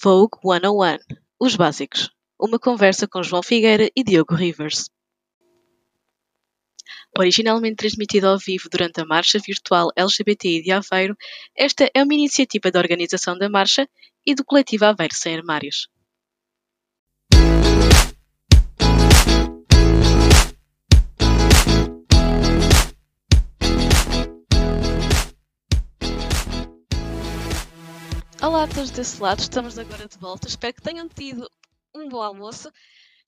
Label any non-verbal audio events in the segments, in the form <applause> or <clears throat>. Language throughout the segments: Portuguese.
Vogue 101 Os Básicos Uma conversa com João Figueira e Diogo Rivers. Originalmente transmitida ao vivo durante a Marcha Virtual LGBTI de Aveiro, esta é uma iniciativa da organização da Marcha e do coletivo Aveiro Sem Armários. Olá a todos desse lado, estamos agora de volta. Espero que tenham tido um bom almoço.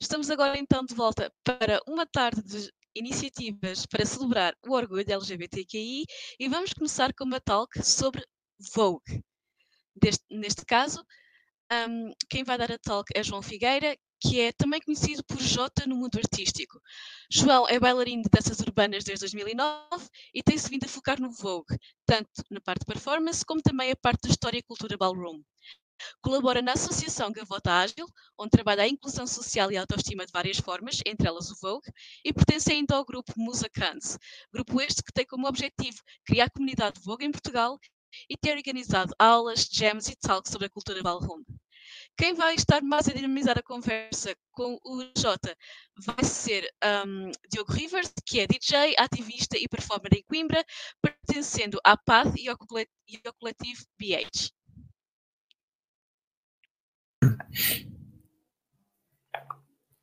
Estamos agora então de volta para uma tarde de iniciativas para celebrar o orgulho LGBTQI e vamos começar com uma talk sobre Vogue. Deste, neste caso, um, quem vai dar a talk é João Figueira, que é também conhecido por Jota no mundo artístico. João é bailarino de danças urbanas desde 2009 e tem-se vindo a focar no Vogue, tanto na parte de performance como também a parte da história e cultura ballroom. Colabora na Associação Gavota Ágil, onde trabalha a inclusão social e a autoestima de várias formas, entre elas o Vogue, e pertence ainda ao grupo Musa Cans, grupo este que tem como objetivo criar a comunidade Vogue em Portugal e ter organizado aulas, jams e talks sobre a cultura ballroom. Quem vai estar mais a dinamizar a conversa com o Jota vai ser um, Diogo Rivers, que é DJ, ativista e performer em Coimbra, pertencendo à e ao, e ao coletivo BH.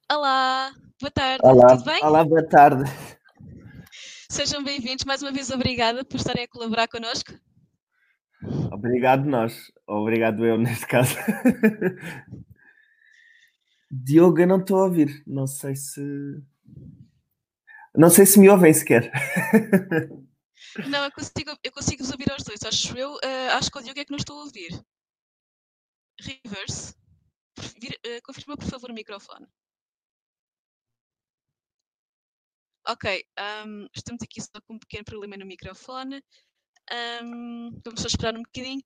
Olá, boa tarde, Olá. tudo bem? Olá, boa tarde. Sejam bem-vindos, mais uma vez obrigada por estarem a colaborar connosco. Obrigado nós, obrigado eu <laughs> neste caso. Diogo, eu não estou a ouvir, não sei se... Não sei se me ouvem sequer. <laughs> Não, eu consigo, eu consigo vos ouvir aos dois, acho eu. Uh, acho que o Diogo é que não estou a ouvir. Rivers, vir, uh, confirma por favor o microfone. Ok, um, estamos aqui só com um pequeno problema no microfone. Um, vamos só esperar um bocadinho.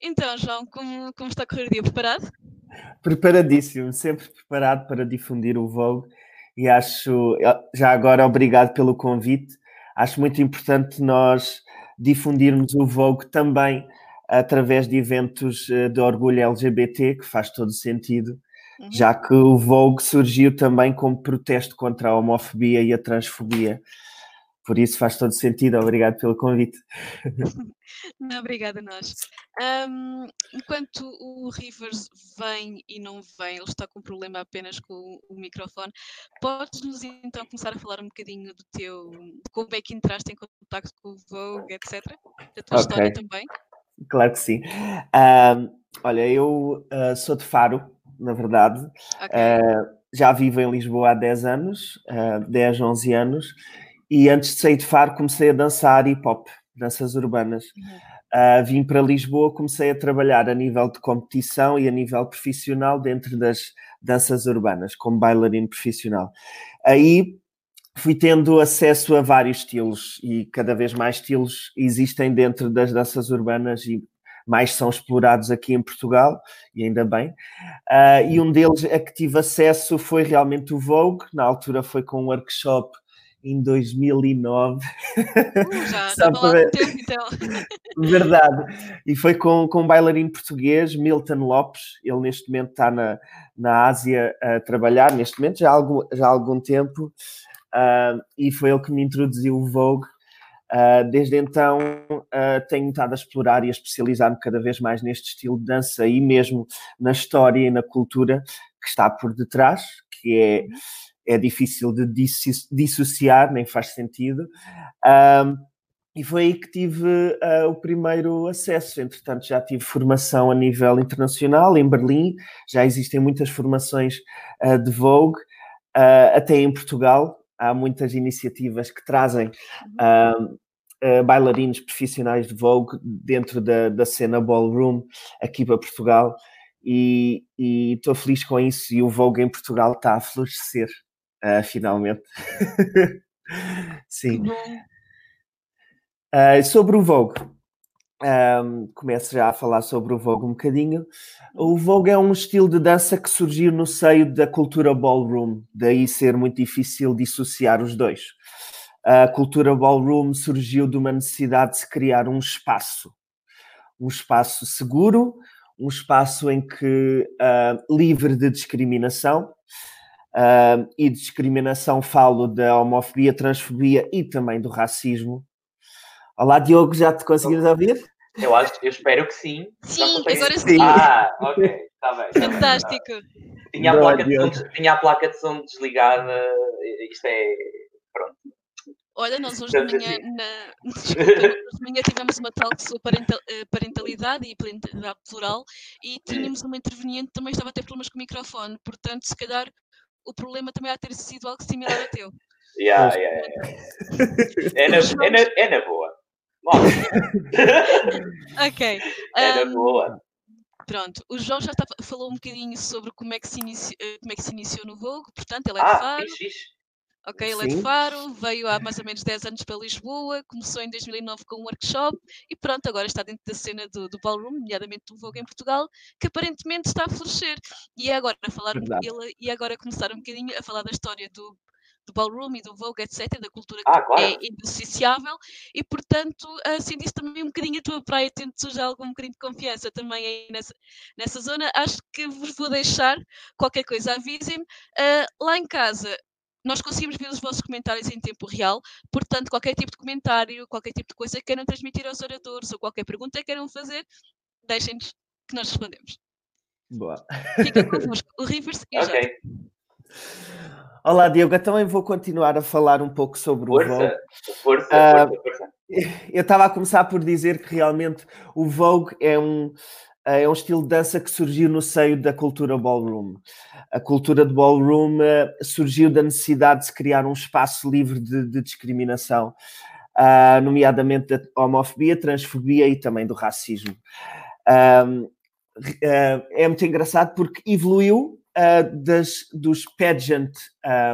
Então, João, como, como está a correr o dia? Preparado? Preparadíssimo, sempre preparado para difundir o Vogue e acho, já agora, obrigado pelo convite. Acho muito importante nós difundirmos o Vogue também através de eventos eh, de orgulho LGBT, que faz todo sentido, uhum. já que o Vogue surgiu também como protesto contra a homofobia e a transfobia. Por isso faz todo sentido. Obrigado pelo convite. Não, obrigada a nós. Um, enquanto o Rivers vem e não vem, ele está com um problema apenas com o microfone, podes-nos então começar a falar um bocadinho do teu, de como é que entraste em contato com o Vogue, etc. Da tua okay. história também. Claro que sim. Um, olha, eu uh, sou de Faro, na verdade. Okay. Uh, já vivo em Lisboa há 10 anos, uh, 10, 11 anos e antes de sair de Faro comecei a dançar hip hop, danças urbanas. Uhum. Uh, vim para Lisboa, comecei a trabalhar a nível de competição e a nível profissional dentro das danças urbanas, como bailarino profissional. Aí fui tendo acesso a vários estilos e cada vez mais estilos existem dentro das danças urbanas e mais são explorados aqui em Portugal, e ainda bem. Uh, e um deles a que tive acesso foi realmente o Vogue, na altura foi com um workshop em 2009. Uh, já <laughs> estava lá tempo, então. <laughs> Verdade. E foi com, com um bailarino português, Milton Lopes. Ele neste momento está na, na Ásia a trabalhar, neste momento, já há algum, já há algum tempo. Uh, e foi ele que me introduziu o Vogue. Uh, desde então uh, tenho estado a explorar e a especializar-me cada vez mais neste estilo de dança e mesmo na história e na cultura que está por detrás, que é uhum é difícil de dissociar, nem faz sentido. Um, e foi aí que tive uh, o primeiro acesso. Entretanto, já tive formação a nível internacional, em Berlim, já existem muitas formações uh, de Vogue, uh, até em Portugal. Há muitas iniciativas que trazem bailarinos profissionais de Vogue dentro da, da cena ballroom aqui para Portugal. E estou feliz com isso. E o Vogue em Portugal está a florescer uh, finalmente. <laughs> Sim. Uh, sobre o Vogue. Um, começo já a falar sobre o Vogue um bocadinho. O Vogue é um estilo de dança que surgiu no seio da cultura ballroom, daí ser muito difícil dissociar os dois. A cultura ballroom surgiu de uma necessidade de se criar um espaço, um espaço seguro, um espaço em que uh, livre de discriminação, uh, e de discriminação falo da homofobia, transfobia e também do racismo. Olá, Diogo, já te conseguimos ouvir? Eu acho, eu espero que sim. Sim, agora sim. Ah, ok, está bem. Tá Fantástico. Bem, tá bem. Tinha, a placa de som, tinha a placa de som desligada, isto é. Pronto. Olha, nós hoje de manhã, na... <laughs> Desculpa, hoje de manhã tivemos uma sobre eh, parentalidade e parentalidade plural e tínhamos uma interveniente que também estava a ter problemas com o microfone, portanto, se calhar o problema também há ter sido algo similar ao teu. Yeah, yeah, yeah. É, na, é, na, é na boa. <laughs> ok. É na um, boa. Pronto, o João já tá, falou um bocadinho sobre como é que se, inici, eh, como é que se iniciou no Vogue, portanto, ele é ah, de Faro. Fixe, Ok, ele é de Faro, veio há mais ou menos 10 anos para Lisboa, começou em 2009 com um workshop e pronto, agora está dentro da cena do, do ballroom, nomeadamente do Vogue em Portugal, que aparentemente está a florescer. E é agora a falar ele, e agora começar um bocadinho a falar da história do, do ballroom e do Vogue, etc., da cultura ah, que claro. é indissociável e, portanto, assim disse também um bocadinho a tua praia, tento já algum bocadinho de confiança também aí nessa, nessa zona. Acho que vos vou deixar qualquer coisa, avisem-me. Uh, lá em casa, nós conseguimos ver os vossos comentários em tempo real, portanto, qualquer tipo de comentário, qualquer tipo de coisa que queiram transmitir aos oradores ou qualquer pergunta que queiram fazer, deixem-nos que nós respondemos. Boa. Fica convosco, o Rivers e okay. Olá, Diogo. Eu também vou continuar a falar um pouco sobre força, o Vogue. Força, uh, força, força. <laughs> Eu estava a começar por dizer que realmente o Vogue é um, é um estilo de dança que surgiu no seio da cultura ballroom. A cultura de ballroom uh, surgiu da necessidade de se criar um espaço livre de, de discriminação, uh, nomeadamente da homofobia, transfobia e também do racismo. Uh, é muito engraçado porque evoluiu das, dos pageant,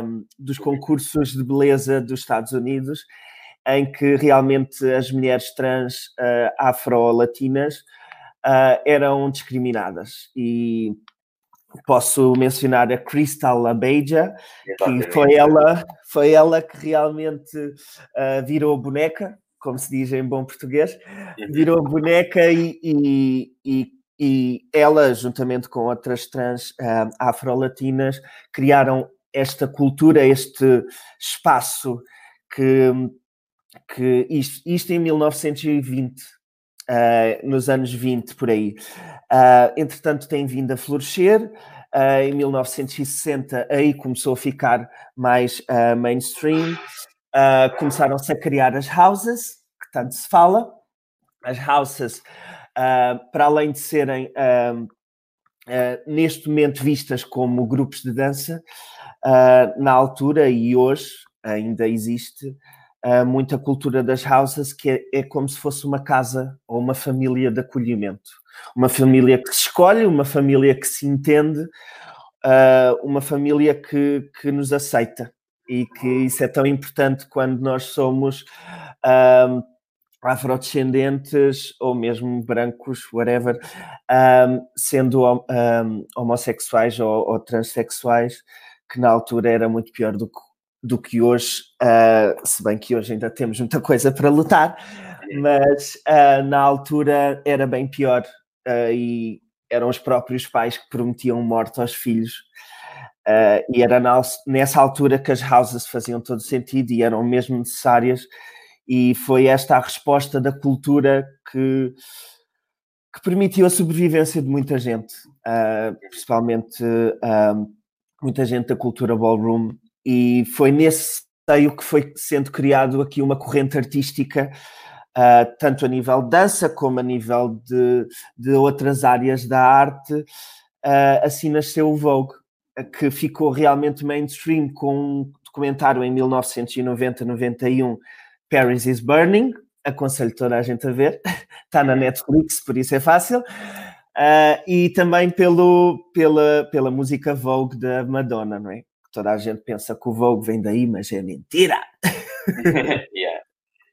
um, dos concursos de beleza dos Estados Unidos, em que realmente as mulheres trans afro-latinas uh, eram discriminadas. E posso mencionar a Crystal Abeja, que foi ela, foi ela que realmente uh, virou boneca, como se diz em bom português, uhum. virou boneca e, e, e, e ela, juntamente com outras trans uh, afro-latinas, criaram esta cultura, este espaço que, que isto, isto em 1920 uh, nos anos 20 por aí. Uh, entretanto, tem vindo a florescer. Uh, em 1960, aí começou a ficar mais mainstream. Começaram-se a criar as houses, que tanto se fala. As houses, para além de serem neste momento vistas como grupos de dança, na altura e hoje ainda existe uh, muita cultura das houses, que é, é, como se fosse uma casa ou uma família de acolhimento. Uma família que se escolhe, uma família que se entende, uh, uma família que, que nos aceita. E que isso é tão importante quando nós somos uh, afrodescendentes ou mesmo brancos, whatever, um, sendo homossexuais ou, ou transexuais, que na altura era muito pior do que do que hoje, uh, se bem que hoje ainda temos muita coisa para lutar, mas uh, na altura era bem pior uh, e eram os próprios pais que prometiam morte aos filhos. e era na, nessa altura que as houses faziam todo sentido e eram mesmo necessárias, e foi esta a resposta da cultura que, que permitiu a sobrevivência de muita gente, principalmente muita gente da cultura ballroom e foi nesse seio que foi sendo criado aqui uma corrente artística, uh, tanto a nível de dança como a nível de, de outras áreas da arte. Uh, assim nasceu o Vogue, que ficou realmente mainstream com um documentário em 1990-91, Paris is Burning. Aconselho toda a gente a ver, está <laughs> na Netflix, por isso é fácil. Uh, e também pelo, pela, pela música Vogue da Madonna, não é? Toda a gente pensa que o Vogue vem daí, mas é mentira. <laughs> yeah.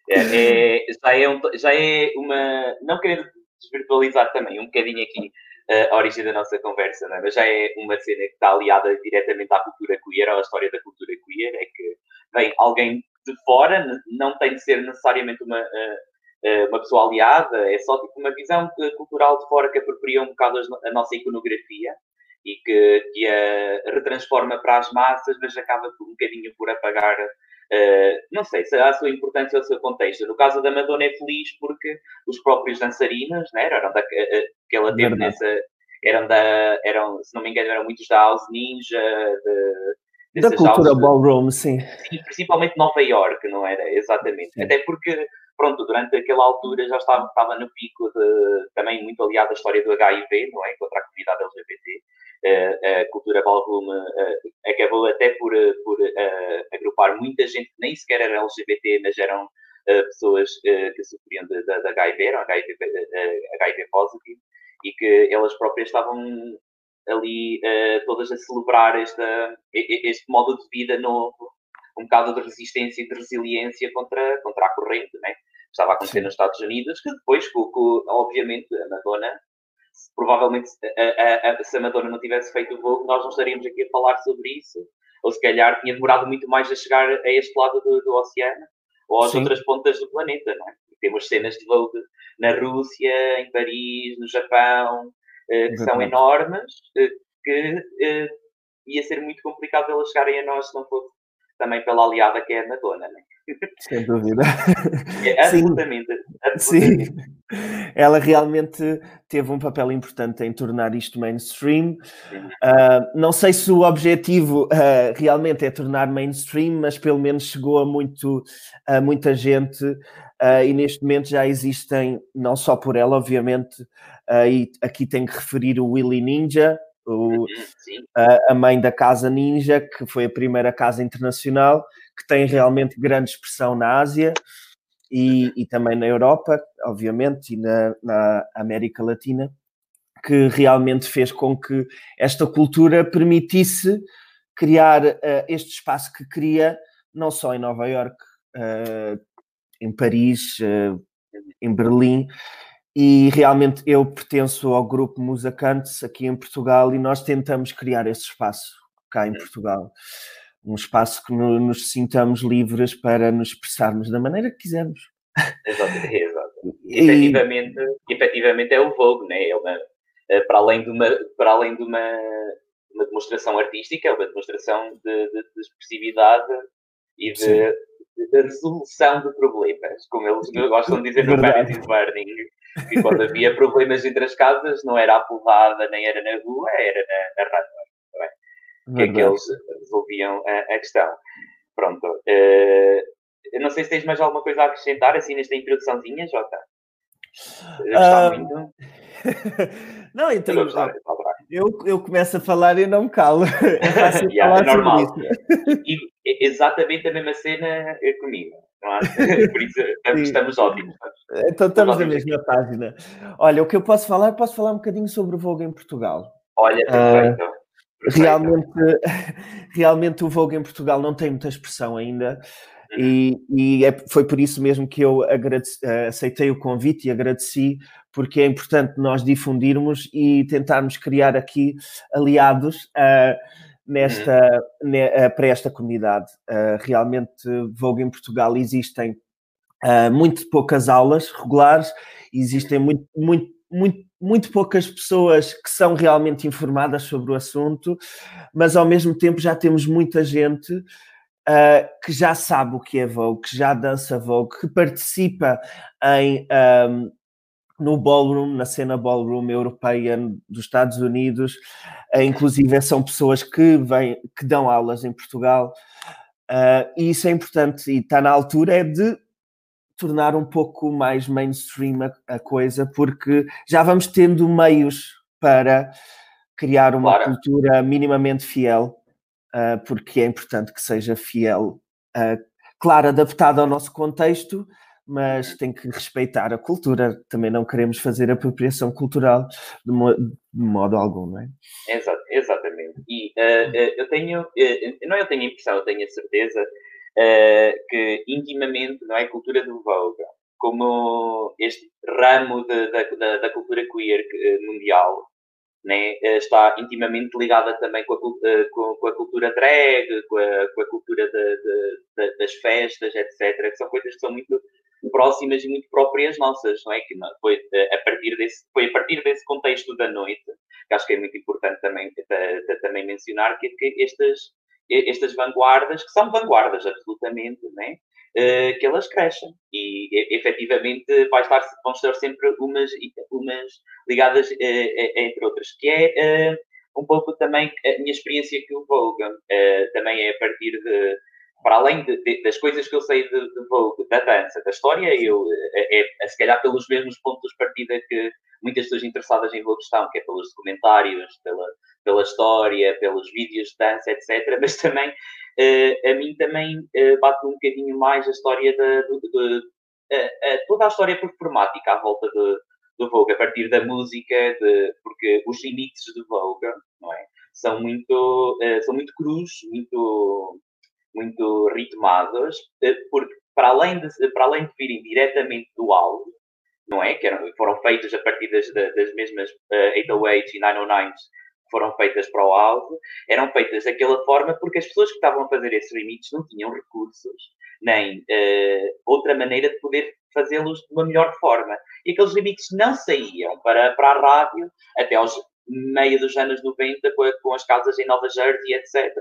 é, é, já, é um, já é uma. Não querendo desvirtualizar também um bocadinho aqui uh, a origem da nossa conversa, não é? mas já é uma cena que está aliada diretamente à cultura queer, à história da cultura queer, é que vem alguém de fora, não tem de ser necessariamente uma. Uh, uma pessoa aliada, é só tipo uma visão cultural de fora que apropria um bocado a nossa iconografia e que, que a retransforma para as massas, mas acaba um bocadinho por apagar, uh, não sei, se a sua importância ou o seu contexto. No caso da Madonna é feliz porque os próprios dançarinos, né, eram da, uh, que ela teve nessa, eram da, eram, se não me engano, eram muitos da House Ninja, de, da cultura ballroom, sim. sim. Principalmente Nova York, não era? Exatamente. Sim. Até porque pronto, durante aquela altura já estava, estava no pico de, também muito aliado à história do HIV, não é? Contra a comunidade LGBT. Uh, a cultura ballroom uh, acabou até por, por uh, agrupar muita gente que nem sequer era LGBT, mas eram pessoas que sofriam de, de, de HIV, eram HIV, HIV positivo, e que elas próprias estavam ali todas a celebrar esta, este modo de vida novo, um bocado de resistência e de resiliência contra, contra a corrente, né? estava a acontecer Sim. nos Estados Unidos, que depois, com, obviamente, a Madonna, provavelmente, a, a, se a Madonna não tivesse feito o voo, nós não estaríamos aqui a falar sobre isso, ou se calhar tinha demorado muito mais a chegar a este lado do, do oceano, ou às Sim. outras pontas do planeta, não é? Temos cenas de voo na Rússia, em Paris, no Japão, eh, que são enormes, eh, que eh, ia ser muito complicado elas chegarem a nós se não fosse também pela aliada que é a Madonna, né? Sem dúvida. É, absolutamente, absolutamente. Sim. Ela realmente teve um papel importante em tornar isto mainstream. Uh, não sei se o objetivo uh, realmente é tornar mainstream, mas pelo menos chegou a, muito, a muita gente. Uh, e neste momento já existem, não só por ela, obviamente, e aqui tenho que referir o Willy Ninja, o, a, a, mãe da Casa Ninja, que foi a primeira casa internacional, que tem realmente grande expressão na Ásia e, e também na Europa, obviamente, e na, na América Latina, que realmente fez com que esta cultura permitisse criar uh, este espaço que cria, não só em Nova York, uh, em Paris, uh, em Berlim, e realmente eu pertenço ao grupo Musacantes aqui em Portugal e nós tentamos criar esse espaço cá em Portugal. Um espaço que no, nos sintamos livres para nos expressarmos da maneira que quisermos. Exato, <laughs> exato. E, efetivamente, efetivamente é o Vogue, né? é uma, é para além de uma, para além de uma, uma demonstração artística, é uma demonstração de, de, de expressividade e de, de, resolução de problemas, como eles <laughs> gostam de dizer no is Burning. E quando havia problemas entre as casas, não era a porrada, nem era na rua, era na, na. É? Que é que eles resolviam a, a questão. Pronto. Uh, eu não sei se tens mais alguma coisa a acrescentar, assim, nesta introduçãozinha, Jota. Uh... muito. <laughs> não, então. Eu, eu começo a falar e não me calo. <laughs> É fácil yeah, falar é normal. <laughs> E, exatamente a mesma cena comigo. Por isso estamos ótimos. Então estamos na mesma página. Olha, o que eu posso falar, posso falar um bocadinho sobre o Vogue em Portugal. Olha, perfeito. Uh, realmente, <laughs> realmente o Vogue em Portugal não tem muita expressão ainda. Uhum. E, e é, foi por isso mesmo que eu agradeci, aceitei o convite e agradeci, porque é importante nós difundirmos e tentarmos criar aqui aliados. Uh, nesta, uhum. ne, uh, para esta comunidade. Uh, realmente, Vogue em Portugal existem muito poucas aulas regulares, existem muito, muito, muito, muito poucas pessoas que são realmente informadas sobre o assunto, mas ao mesmo tempo já temos muita gente uh, que já sabe o que é Vogue, que já dança Vogue, que participa em, um, no ballroom, na cena ballroom europeia dos Estados Unidos, uh, inclusive são pessoas que vêm, que dão aulas em Portugal, uh, e isso é importante e está na altura é de tornar um pouco mais mainstream a, a coisa, porque já vamos tendo meios para criar uma cultura minimamente fiel, uh, porque é importante que seja fiel, claro, adaptada ao nosso contexto, mas tem que respeitar a cultura. Também não queremos fazer apropriação cultural de, mo de modo algum, não é? Exato, exatamente. E uh, eu tenho, uh, não eu tenho a impressão, eu tenho a certeza que intimamente, não é, cultura do Vogue, como este ramo de, da, da, da, cultura queer mundial, né, está intimamente ligada também com a, com, a cultura drag, com a, com a cultura de, de, das festas, etc., que são coisas que são muito próximas e muito próprias nossas, não é? Que foi a partir desse, foi a partir desse contexto da noite, que acho que é muito importante também, também mencionar que, que estas, estas vanguardas, que são vanguardas absolutamente, né? Uh, que elas crescem e efetivamente vai estar, vão estar sempre umas, umas ligadas uh, entre outras, que é uh, um pouco também a minha experiência que o Vogue também é a partir de para além de, de, das coisas que eu sei de, de Vogue, da dança, da história, eu, é, é, é, se calhar pelos mesmos pontos de partida que muitas pessoas interessadas em Vogue estão, que é pelos documentários, pela, pela história, pelos vídeos de dança, etc. Mas também, uh, a mim também uh, bate um bocadinho mais a história uh, toda a história performática à volta de, do Vogue, a partir da música, de, porque os limites de Vogue, não é? São muito, são muito crus, muito muito ritmadas, eh, porque para além de, para além de virem diretamente do álbum, não é? Que eram, foram feitas a partir das, das mesmas uh, 808 e 909 foram feitas para o álbum, eram feitas daquela forma porque as pessoas que estavam a fazer esses limites não tinham recursos, nem uh, outra maneira de poder fazê-los de uma melhor forma. E aqueles limites não saíam para, para a rádio até aos meio dos anos 90 com, a, com, as casas em Nova Jersey, etc.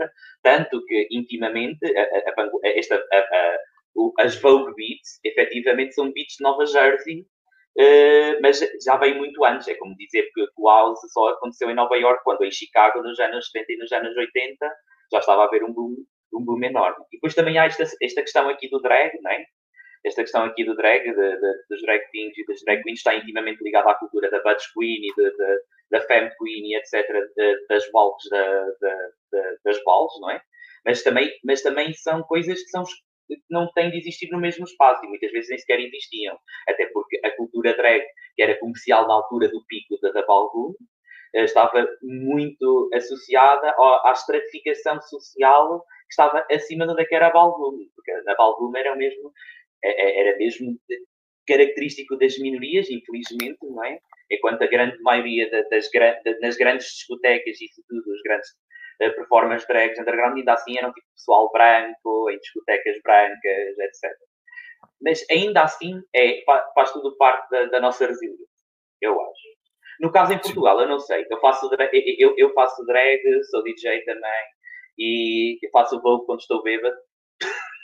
Tanto que, intimamente, a, a, esta, as Vogue Beats, efetivamente, são beats de Nova Jersey, uh, mas já veio muito antes. É como dizer que o House só aconteceu em Nova York, quando em Chicago, nos anos 70 e nos anos 80, já estava a haver um boom, um boom enorme. E depois também há esta, esta questão aqui do drag, não é? Esta questão aqui do drag, de, de, dos drag kings e das drag queens, está intimamente ligada à cultura da Butch Queen e de, de, da Femme Queen e etc., das da, das balls, não é? Mas também, mas também são coisas que, são, que não têm de existir no mesmo espaço e muitas vezes nem sequer existiam. Até porque a cultura drag, que era comercial na altura do pico da, da eh, estava muito associada à estratificação social que estava acima do que era a porque a Balgoon era mesmo é, é, era mesmo característico das minorias, infelizmente, não é? Enquanto a grande maioria das, nas grandes discotecas e tudo, os grandes uh, performance drags underground, ainda assim eram tipo pessoal branco, em discotecas brancas, etc. Mas ainda assim é, faz tudo parte da, da nossa resiliência, eu acho. No caso em Portugal, eu não sei, eu faço drag, eu, eu faço drag, sou DJ também, e faço voo quando estou bêbado, <laughs>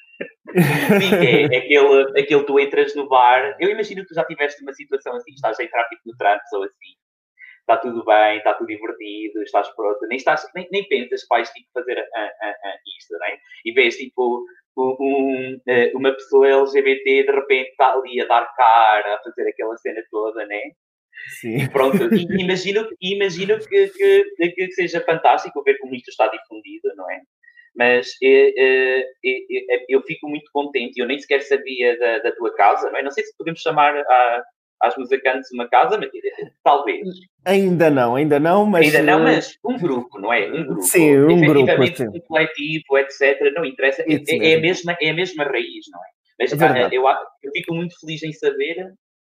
Sim, é, <laughs> é aquele, aquele tu entras no bar. Eu imagino que tu já tiveste uma situação assim, estás a entrar tipo no trânsito ou assim. Está tudo bem, está tudo divertido, estás pronto, nem, estás, nem, nem pensas que vais tipo, fazer a, a, a isto, né? E vês tipo um, eh, uma pessoa LGBT de repente está ali a dar cara, a fazer aquela cena toda, né? Sim. E pronto, imagino, imagino que, que, que seja fantástico ver como isto está difundido, não é? Mas é, é, é, eu fico muito contente. Eu nem sequer sabia da, da tua casa, não, é? não sei se podemos chamar a, às musicantes uma casa, mas talvez. Ainda não, ainda não, mas. Ainda não, mas um grupo, não é? Um <laughs> grupo. Sim, um grupo. Um coletivo, etc. Não interessa. É, é, a mesma, é a mesma raiz, não é? Mas é eu, eu fico muito feliz em saber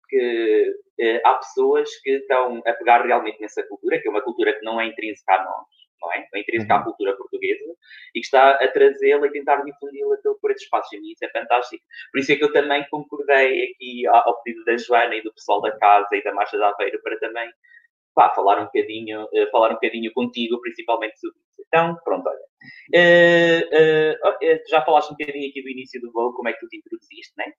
que uh, há pessoas que estão a pegar realmente nessa cultura, que é uma cultura que não é intrínseca a nós não é? É intrínseca à uhum. cultura portuguesa e que está a trazê-la e tentar difundi-la por esses espaços. E mim isso é fantástico. Por isso é que eu também concordei aqui ao pedido da Joana e do pessoal da casa e da Marcha da Aveiro para também pá, falar um bocadinho, uh, falar um bocadinho contigo, principalmente sobre isso. Então, pronto, olha. Uh, uh, já falaste um bocadinho aqui do início do voo, como é que tu te introduziste, não é?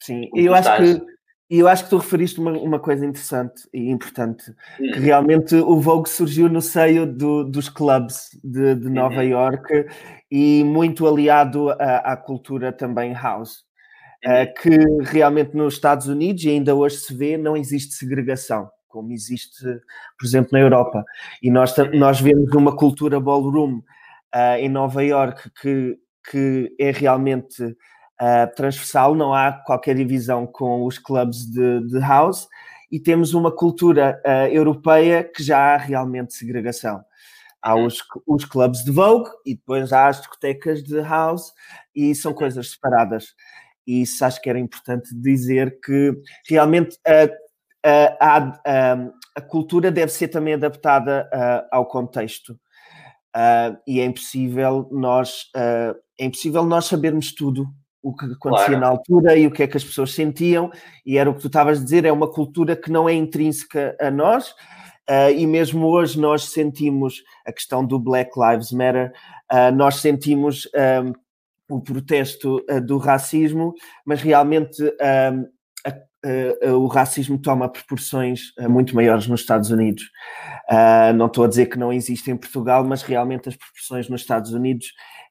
Sim, eu acho que e eu acho que tu referiste uma, uma coisa interessante e importante, hum. que realmente o Vogue surgiu no seio do, dos clubs de, de Nova uhum. York e muito aliado à, à cultura também house. Uhum. Uh, que realmente nos Estados Unidos, e ainda hoje se vê, não existe segregação, como existe, por exemplo, na Europa. E nós, uhum. nós vemos uma cultura ballroom uh, em Nova York que, que é realmente uh, transversal, não há qualquer divisão com os clubes de, de house e temos uma cultura uh, europeia que já há realmente segregação. Há uhum. os, os clubes de Vogue e depois há as discotecas de house e são coisas separadas. E isso acho que era importante dizer que realmente a, a, a, a cultura deve ser também adaptada uh, ao contexto. Uh, e é impossível nós uh, é impossível nós sabermos tudo o que acontecia claro. na altura e o que é que as pessoas sentiam, e era o que tu estavas a dizer, é uma cultura que não é intrínseca a nós, uh, e mesmo hoje nós sentimos a questão do Black Lives Matter, uh, nós sentimos um, o protesto uh, do racismo, mas realmente um, o racismo toma proporções muito maiores nos Estados Unidos. não estou a dizer que não existe em Portugal, mas realmente as proporções nos Estados Unidos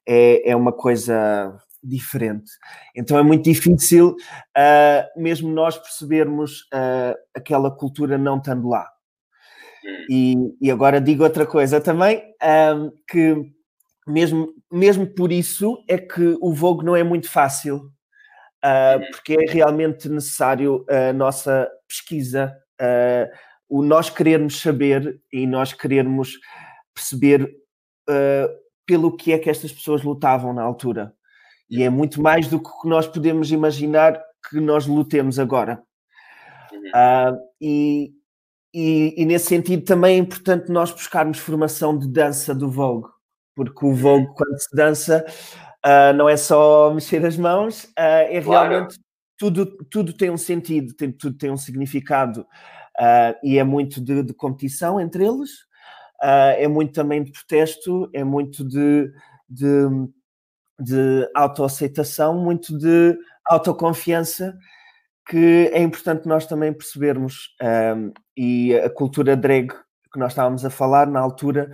é, é uma coisa diferente. Então é muito difícil, uh, mesmo nós percebermos uh, aquela cultura não estando lá. Hum. E, e, agora digo outra coisa também, um, que mesmo, mesmo por isso é que o Vogue não é muito fácil, uh, porque é realmente necessário a nossa pesquisa, o nós querermos saber e nós querermos perceber pelo que é que estas pessoas lutavam na altura. E é muito mais do que nós podemos imaginar que nós lutemos agora. Uh, e, e, e, nesse sentido também é importante nós buscarmos formação de dança do Vogue, porque o Vogue, quando se dança, uh, não é só mexer as mãos, uh, é claro. realmente tudo, tudo tem um sentido, tem, tudo tem um significado. e é muito de, de competição entre eles, é muito também de protesto, é muito de, de, de autoaceitação, muito de autoconfiança, que é importante nós também percebermos. Um, e a cultura drag que nós estávamos a falar na altura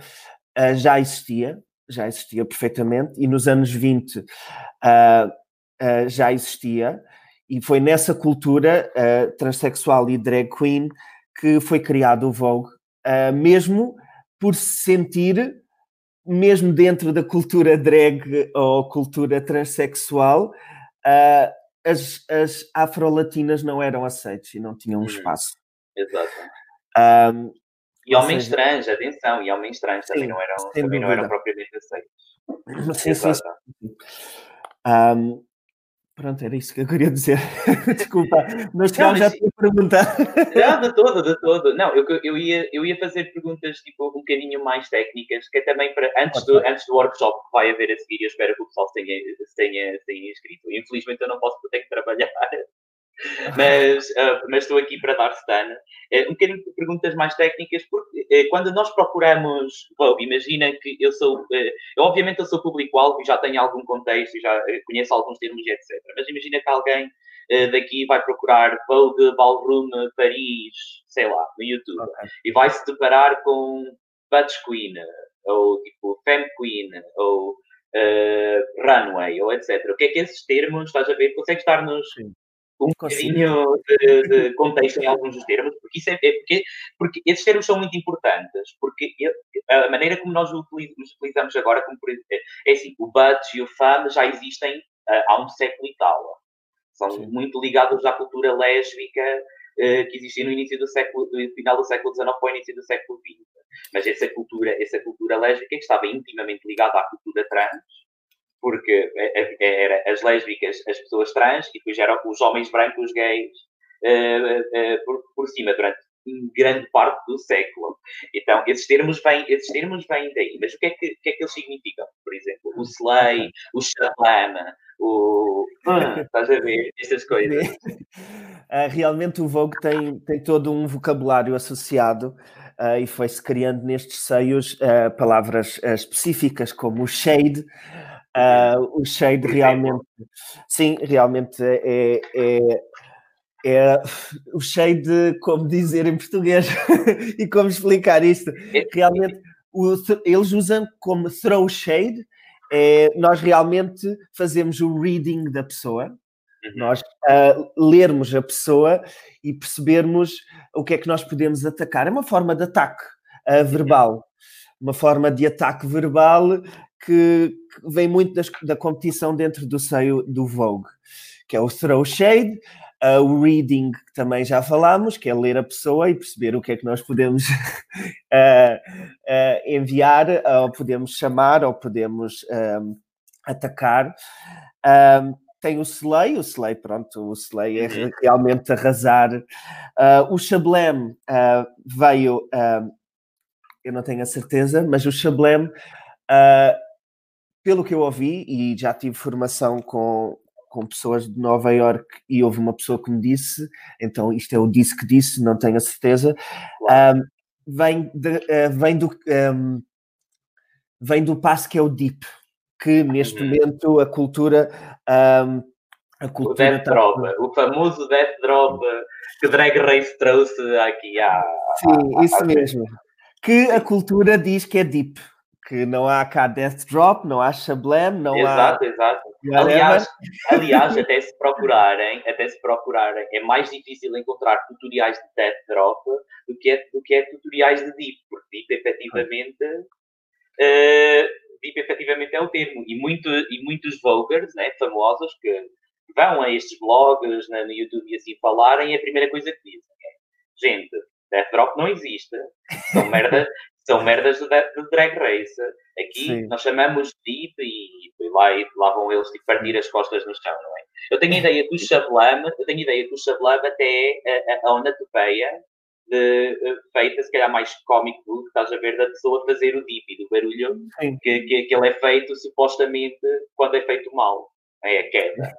uh, já existia, já existia perfeitamente, e nos anos 20 uh, uh, já existia, e foi nessa cultura transexual e drag queen que foi criado o Vogue, mesmo por se sentir, mesmo dentro da cultura drag ou cultura transexual, uh, as, as afro-latinas não eram aceitas e não tinham um uhum. espaço. Exato. Um, e homens seja, trans, atenção, e homens trans também, não, eram, também não eram propriamente aceitos. Sim, sim, sim. Um, Pronto, era isso que eu queria dizer. <laughs> Desculpa, mas não, já te perguntar. Não, de todo, de todo. Não, eu, eu, ia, eu ia fazer perguntas tipo, um bocadinho mais técnicas, que é também para antes, do, antes do workshop que vai haver a seguir, eu espero que o pessoal se tenha, se tenha, se tenha inscrito. Infelizmente eu não posso tenho que trabalhar <laughs> mas, uh, mas estou aqui para dar stun. Uh, um bocadinho de perguntas mais técnicas, porque uh, quando nós procuramos, bom, imagina que eu sou, uh, eu, obviamente eu sou público-alvo e já tenho algum contexto e já conheço alguns termos etc. Mas imagina que alguém daqui vai procurar Vogue Ballroom Paris, sei lá, no YouTube, okay. e vai se deparar com Butch Queen, ou tipo Femme Queen, ou Runway, ou etc. O que é que esses termos, estás a ver, consegue estar-nos um bocadinho de, de, contexto em alguns dos termos, porque, isso é, é, porque, porque esses termos são muito importantes, porque a maneira como nós os utilizamos agora, como por, é assim, o but e o fam já existem uh, há um século e tal. São Sim. muito ligados à cultura lésbica uh, que existia no início do século, no final do século XIX para o início do século XX. Mas essa cultura, essa cultura lésbica que estava intimamente ligada à cultura trans, porque é, é, era as lésbicas, as pessoas trans, e depois eram os homens brancos gays uh, por, por cima, durante grande parte do século. Então, esses termos vêm, esses termos vêm daí. Mas o que é que, que, é que eles significam? Por exemplo, o slay, o shalama, o... Ah, estás a ver? Estas <laughs> coisas. Uh, realmente o Vogue tem, tem todo um vocabulário associado uh, e foi-se criando nestes seios uh, palavras específicas como o shade, o shade realmente, sim, realmente é, é, é o shade, como dizer em português <laughs> e como explicar isto. Realmente, o, eles usam como throw shade, é, nós realmente fazemos o reading da pessoa, uhum. nós uh, lermos a pessoa e percebermos o que é que nós podemos atacar. É uma forma de ataque uh, verbal, uma forma de ataque verbal que, que vem muito das, da competição dentro do seio do Vogue, que é o throw shade, uh, o reading, que também já falámos, que é ler a pessoa e perceber o que é que nós podemos uh, <laughs> uh, enviar, ou podemos chamar, ou podemos um, atacar. Um, tem o Slay, o Slay, pronto, o Slay é uhum. realmente arrasar. o Shablem veio, eu não tenho a certeza, mas o Shablem pelo que eu ouvi, e já tive formação com, com pessoas de Nova York e houve uma pessoa que me disse, então isto é o disse que disse, não tenho a certeza, um, vem, de, uh, vem do um, vem do passo que é o deep, que neste uhum. momento a cultura um, a cultura o Death tá... Drop, o famoso Death Drop que Drag Race trouxe aqui à. Sim, à, isso à mesmo. Que a cultura diz que é deep, que não há cá Death Drop, não há Shablam, não exato, há. Exato, exato. Aliás, aliás, até se procurarem, até se procurarem, é mais difícil encontrar tutoriais de Death Drop do que é, do que é tutoriais de Deep, porque Deep efetivamente. Uh, deep efetivamente é o termo. E, muito, e muitos vloggers né, famosos que vão a estes blogs na, no YouTube e assim falarem, a primeira coisa que dizem é: gente, Death Drop não existe, são merdas, são merdas de, de drag race. Aqui Sim. nós chamamos deep e, e lá, e lá vão eles tipo, partir as costas no chão, não é? Eu tenho a ideia que o Shablam, <laughs> eu tenho a ideia que o Shablam até é a, a onomatopeia de, feita, se calhar mais cómico do que estás a ver da pessoa fazer o deep e do barulho que, que, que ele é feito supostamente quando é feito mal. É a queda.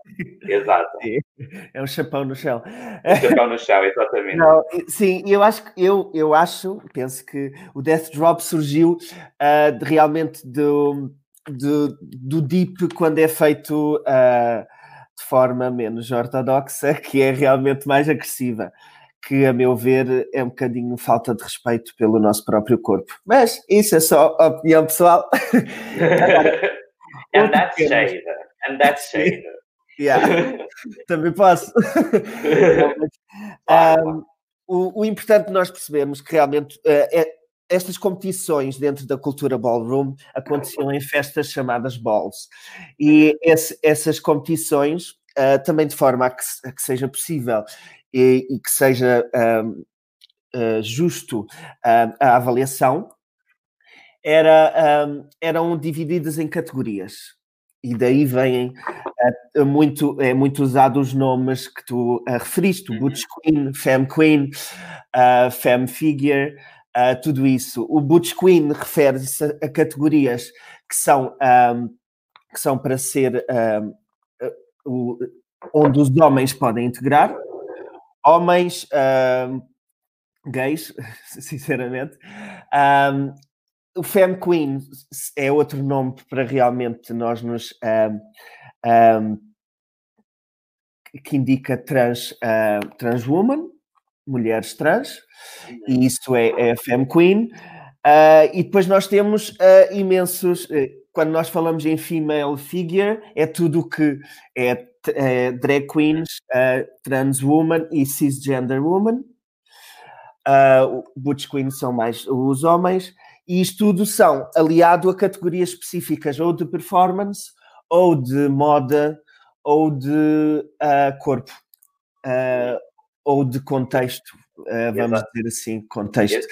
Exato. <laughs> É um chapão no chão. Um chapão no chão, exatamente. Não, sim, eu acho, eu, eu acho, penso que o Death Drop surgiu uh, de, realmente do, do, do Deep quando é feito uh, de forma menos ortodoxa, <laughs> que é realmente mais agressiva. Que, a meu ver, é um bocadinho falta de respeito pelo nosso próprio corpo. Mas isso é só opinião pessoal. <laughs> Agora, And that's shade. And that's shade. Yeah, <laughs> também posso. <laughs> um, o, o, importante nós percebemos que realmente uh, é, estas competições dentro da cultura ballroom aconteciam em festas chamadas balls. E esse, essas competições, uh, também de forma a que, a que seja possível e, e que seja um, uh, justo a avaliação, era, um, eram divididas em categorias e daí vêm uh, muito, é muito usado os nomes que tu uh, referiste, uhum. Butch Queen, Femme Queen, uh, Femme Figure, uh, tudo isso. O Butch Queen refere-se a, categorias que são, um, que são para ser um, o, onde os homens podem integrar, homens gays, <laughs> sinceramente, um, o Femme Queen é outro nome para realmente nós nos. Um, um, que indica trans, uh, trans woman, mulheres trans, e isso é, é a Femme Queen. Uh, e depois nós temos uh, imensos. quando nós falamos em female figure, é tudo o que é, é drag queens, trans woman e cisgender woman. Uh, Butch Queen são mais os homens e isto tudo são aliado a categorias específicas ou de performance, ou de moda, ou de uh, corpo, uh, ou de contexto, uh, vamos Exato. dizer assim, contexto.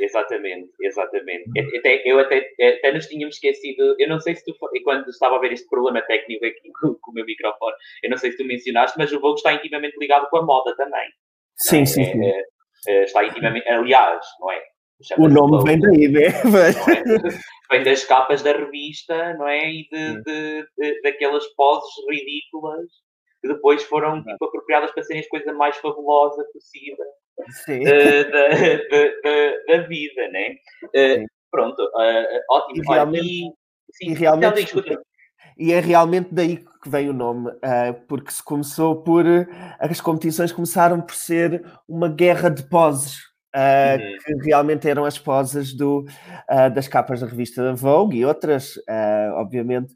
Exatamente, exatamente. Até, eu até, até nos tínhamos esquecido, eu não sei se tu, quando estava a ver este problema técnico aqui <laughs> com, com, o meu microfone, eu não sei se tu mencionaste, mas o Vogue está intimamente ligado com a moda também. Sim, é? sim, sim. É, é, está intimamente, aliás, não é? O nome vem daí, né? <laughs> <laughs> Vem das capas da revista, não é? E de, de, de, daquelas poses ridículas que depois foram tipo, apropriadas para serem as coisas mais fabulosas possível uh, da, da, da, vida, né? Uh, pronto, uh, ótimo. E realmente, sim, e, realmente e é realmente daí que vem o nome, porque se começou por. As competições começaram por ser uma guerra de poses Uh, uhum. que realmente eram as posas do, uh, das capas da revista Vogue e outras, uh, obviamente.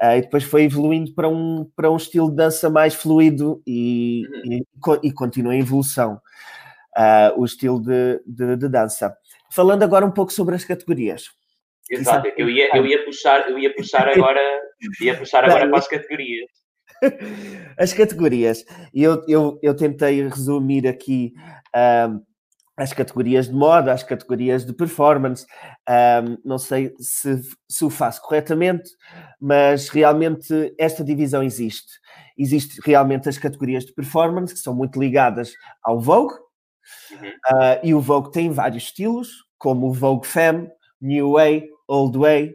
e depois foi evoluindo para um, para um estilo de dança mais fluido e, uhum. e, e continua em evolução o estilo de, de, de, dança. Falando agora um pouco sobre as categorias. Exato, eu ia, eu ia puxar, eu ia puxar agora, ia puxar agora para as categorias. <laughs> As categorias, eu, eu, eu tentei resumir aqui as categorias de moda, as categorias de performance. Um, não sei se, se o faço corretamente, mas realmente esta divisão existe. Existe realmente as categorias de performance, que são muito ligadas ao Vogue, uhum. uh, e o Vogue tem vários estilos, como o Vogue Femme, New Way, Old Way.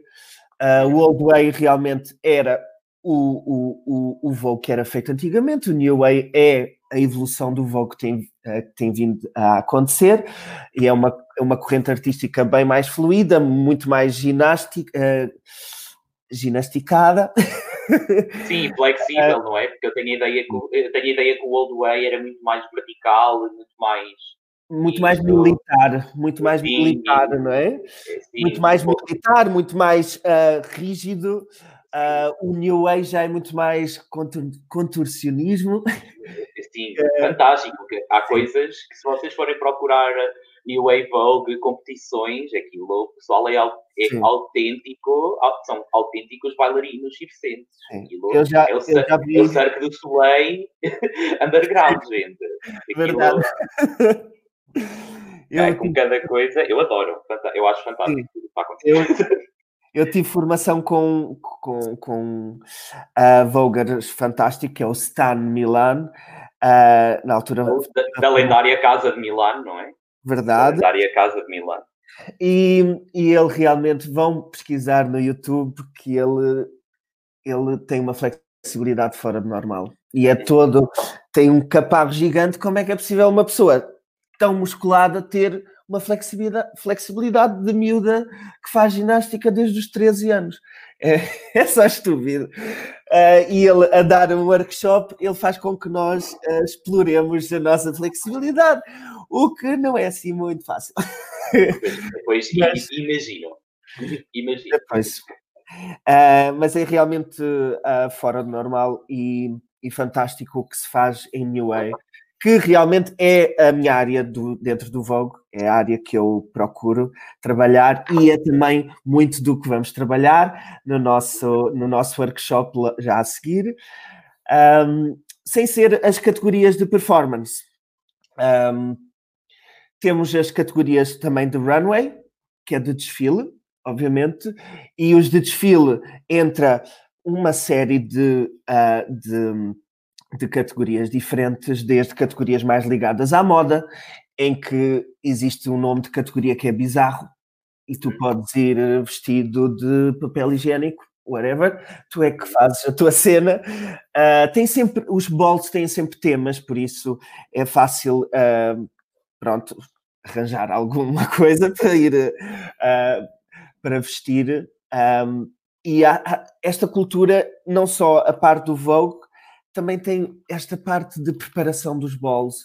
Uh, o Old Way realmente era o, o, o Vogue que era feito antigamente, o New Way é a evolução do Vogue que tem, que tem vindo a acontecer e é uma, é uma corrente artística bem mais fluida, muito mais ginástica, uh, ginasticada. <laughs> Sim, flexível, não é? Porque eu tenho a ideia que, eu tenho ideia que o Old Way era muito mais vertical, muito mais muito mais militar, muito mais sim, militar, não é? Sim, muito mais militar, muito mais uh, rígido. Uh, o New Age já é muito mais contor contorcionismo. Sim, é. <laughs> fantástico. Há coisas que se vocês forem procurar New Wave Vogue competições, aquilo o pessoal é, é autêntico, são autênticos bailarinos circenses. Eu já, é o, eu já vi... é o Cirque do Soleil <laughs> underground, gente. Aquilo, Verdade. <laughs> Eu, é, com cada coisa, eu adoro, eu acho fantástico eu, eu, tive formação com, com, com a Voguers fantástico, que é o Stan Milan, uh, na altura... Da, da lendária Casa de Milan, não é? Verdade. Da lendária Casa de Milan. E, e ele realmente, vão pesquisar no YouTube, que ele, ele tem uma flexibilidade fora do normal. E é todo, tem um caparro gigante, como é que é possível uma pessoa tão musculada ter uma flexibilidade, flexibilidade de miúda que faz ginástica desde os 13 anos. É, <laughs> é só estúpido. Uh, e ele, a dar um workshop, ele faz com que nós uh, exploremos a nossa flexibilidade, o que não é assim muito fácil. Depois, <laughs> Mas, imagino. Imagino. Depois, uh, mas é realmente fora do normal e, e fantástico o que se faz em New Way que realmente é a minha área do, dentro do Vogue, é a área que eu procuro trabalhar e é também muito do que vamos trabalhar no nosso, no nosso workshop já a seguir, um, sem ser as categorias de performance. Um, temos as categorias também de runway, que é de desfile, obviamente, e os de desfile entra uma série de, uh, de de categorias diferentes, desde categorias mais ligadas à moda, em que existe um nome de categoria que é bizarro, e tu podes ir eh, vestido de papel higiênico, whatever, tu é que fazes a tua cena. Uh, tem sempre, os balls têm sempre temas, por isso é fácil, uh, pronto, arranjar alguma <laughs> coisa para ir uh, para vestir. Um, e há, esta cultura, não só a parte do Vogue, também tem esta parte de preparação dos balls.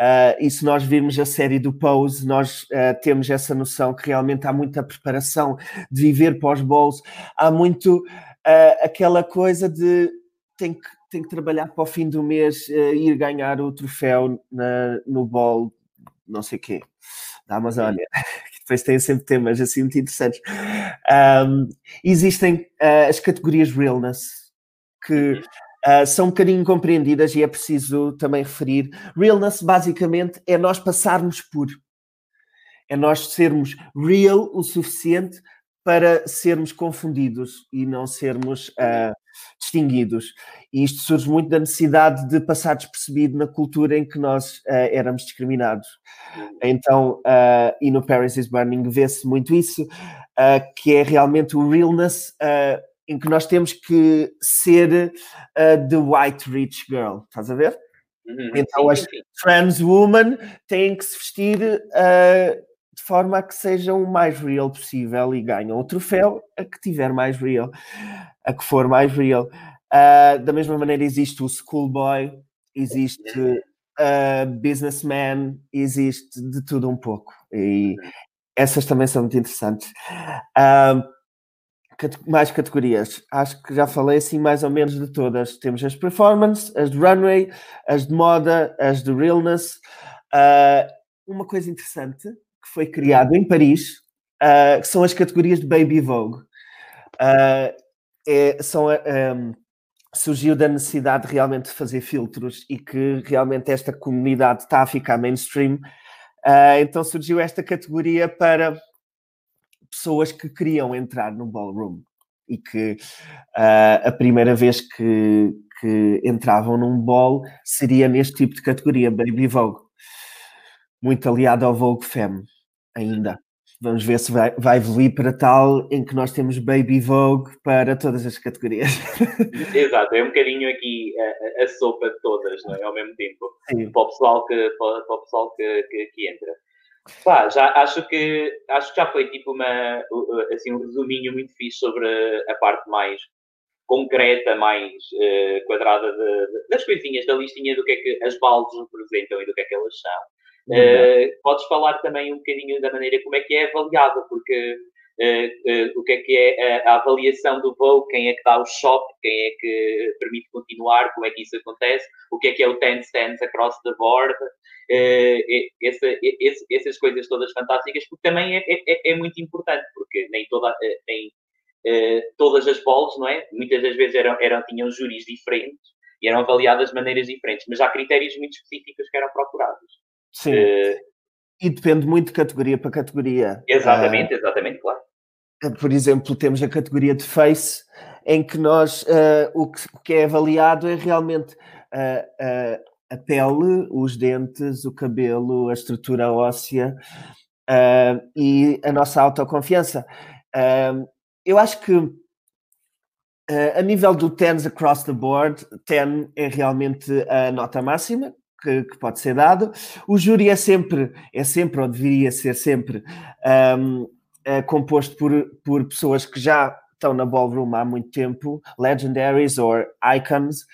Uh, e se nós virmos a série do Pose, nós uh, temos essa noção que realmente há muita preparação de viver para os balls. Há muito uh, aquela coisa de tem que, tem que trabalhar para o fim do mês, ir ganhar o troféu na, no ball, não sei o quê, da Amazónia. <laughs> Depois tem sempre temas assim muito interessantes. Um, existem as categorias realness, que uhum uh, são um bocadinho compreendidas e é preciso também referir. Realness, basicamente, é nós passarmos por. É nós sermos real o suficiente para sermos confundidos e não sermos uh, distinguidos. E isto surge muito da necessidade de passar despercebido na cultura em que nós uh, éramos discriminados. Então, uh, e no Paris is Burning vê-se muito isso, que é realmente o realness em que nós temos que ser uh, the white rich girl, estás a ver? Uhum, então sim, as sim. trans women têm que se vestir uh, de forma a que sejam o mais real possível e ganham o troféu a que tiver mais real, a que for mais real. Uh, da mesma maneira existe o schoolboy, existe uh, businessman, existe de tudo um pouco. E uhum. essas também são muito interessantes. Uh, mais categorias. Acho que já falei assim mais ou menos de todas. Temos as performance, as de runway, as de moda, as de realness. Uh, uma coisa interessante que foi criado em Paris, uh, que são as categorias de Baby Vogue. Uh, é, são, um, surgiu da necessidade de realmente fazer filtros e que realmente esta comunidade está a ficar mainstream. então surgiu esta categoria para pessoas que queriam entrar no ballroom e que uh, a primeira vez que, que entravam num ball seria neste tipo de categoria, Baby Vogue. Muito aliado ao Vogue Femme, ainda. vamos ver se vai, vai evoluir para tal em que nós temos Baby Vogue para todas as categorias. <laughs> Exato, é um bocadinho aqui a, a, sopa de todas, não é? Ao mesmo tempo, Sim. para o pessoal que, para, o pessoal que, que, que entra. Pá, já, acho, que, acho que já foi tipo uma, assim, um resuminho muito fixe sobre a parte mais concreta, mais uh, quadrada de, de, das coisinhas da listinha do que é que as baldes representam e do que é que elas são. Uh, podes falar também um bocadinho da maneira como é que é avaliada, porque o que é que é a, a, avaliação do voo, quem é que dá o shop, quem é que permite continuar, como é que isso acontece, o que é que é o 10 stands across the board, essa, essas coisas todas fantásticas, porque também é, é, é muito importante, porque nem toda, nem, todas as bolas, não é? Muitas das vezes eram, eram, tinham júris diferentes e eram avaliadas de maneiras diferentes, mas há critérios muito específicos que eram procurados. Sim. Uh, e depende muito de categoria para categoria. Exatamente, uh, exatamente, claro. Por exemplo, temos a categoria de face, em que nós uh, o, que, o, que, é avaliado é realmente a pele, os dentes, o cabelo, a estrutura óssea e a nossa autoconfiança. eu acho que a nível do tens across the board, 10 é realmente a nota máxima, que, que, pode ser dado. O júri é sempre, é sempre ou deveria ser sempre um, é composto por, por pessoas que já estão na ballroom há muito tempo, legendaries ou icons,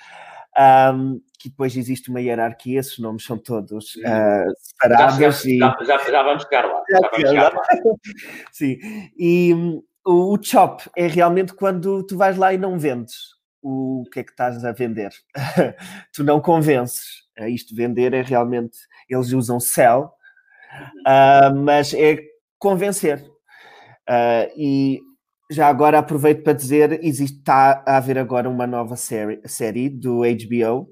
um, que depois existe uma hierarquia, esses nomes são todos uh, separados. Já, e... já, já, já, vamos chegar lá. Já, vamos chegar lá. <laughs> Sim, e um, o, chop é realmente quando tu vais lá e não vendes o que é que estás a vender. <laughs> tu não convences isto vender é realmente, eles usam sell, uh, mas é convencer. Uh, e já agora aproveito para dizer, existe, está a haver agora uma nova série, série do HBO,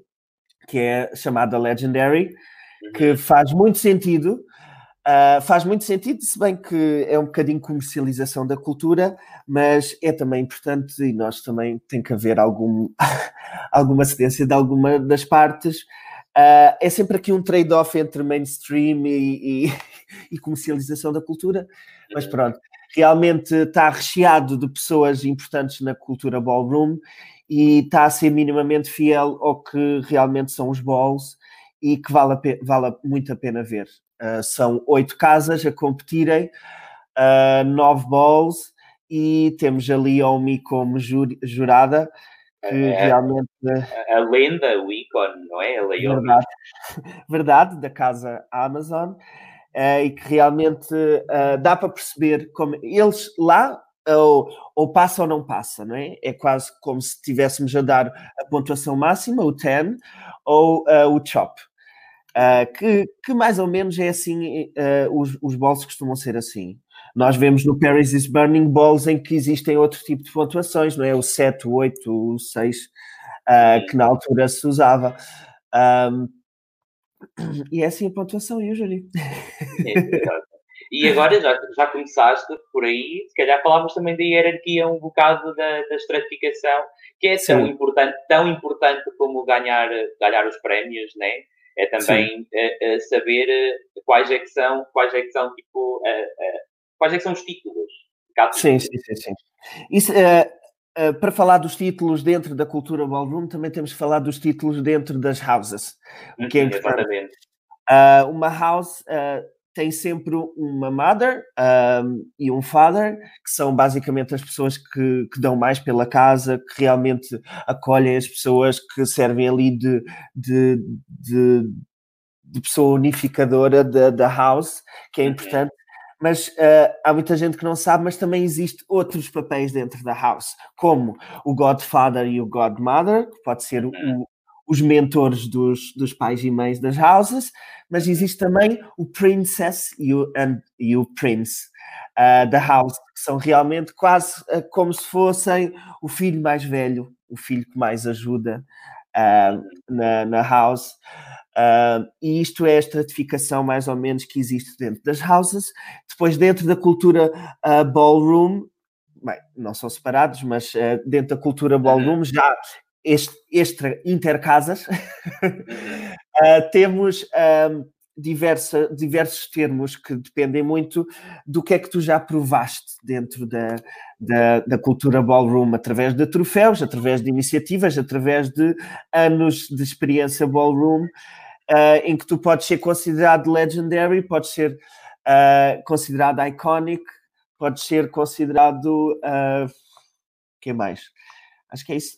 que é chamada Legendary, que uhum. faz muito sentido, Uh, faz muito sentido, se bem que é um bocadinho comercialização da cultura, mas é também importante e nós também tem que haver algum, <laughs> alguma cedência de alguma das partes Uh, é sempre aqui um trade-off entre mainstream e, e, <laughs> e, comercialização da cultura, mas uhum. pronto, realmente está recheado de pessoas importantes na cultura ballroom e está a ser minimamente fiel ao que realmente são os balls e que vale, vale muito a pena ver. Uh, são oito casas a competirem, uh, nove balls e temos a Leomi como jurada que é, realmente. A, lenda, o ícone, não é? A verdade, <laughs> verdade, da casa Amazon, uh, e que realmente uh, dá para perceber como eles lá. Ou, ou, passa ou não passa, não é? É quase como se estivéssemos a dar a pontuação máxima, o 10, ou uh, o chop. que, que mais ou menos é assim, os, os bolsos costumam ser assim. Nós vemos no Paris is Burning Balls em que existem outro tipo de pontuações, não é? O 7, o 8, o 6, uh, que na altura se usava. Um, <clears throat> e é assim a pontuação, usually. É, e agora já, já começaste por aí, se calhar falávamos também da hierarquia um bocado da, da estratificação, que é tão importante, tão importante como ganhar, ganhar os prémios, né? É também uh, uh, saber uh, quais é que são, quais é que são tipo quais é são os títulos? Sim, sim, sim, sim. Isso, uh, uh, para falar dos títulos dentro da cultura ballroom, também temos que falar dos títulos dentro das houses. O que é uhum, Exatamente. Uh, uma house tem sempre uma mother um, e um father, que são basicamente as pessoas que, que, dão mais pela casa, que realmente acolhem as pessoas, que servem ali de, de, de, de pessoa unificadora da, da house, que é uhum. importante mas uh, há muita gente que não sabe, mas também existe outros papéis dentro da house, como o Godfather e o Godmother, que pode ser o, hum. os mentores dos, dos pais e mães das houses, mas existe também o Princess e o, and, e o Prince uh, da house, que são realmente quase uh, como se fossem o filho mais velho, o filho que mais ajuda na, na house. Uh, e isto é a estratificação mais ou menos que existe dentro das houses. Depois, dentro da cultura uh, ballroom, bem, não são separados, mas uh, dentro da cultura ballroom já este, extra intercasas, <laughs> temos diversa, diversos termos que dependem muito do que é que tu já provaste dentro da, da, da, cultura ballroom, através de troféus, através de iniciativas, através de anos de experiência ballroom, uh, em que tu podes ser considerado legendary, podes ser uh, considerado iconic, podes ser considerado. Uh, que mais? Acho que é isso.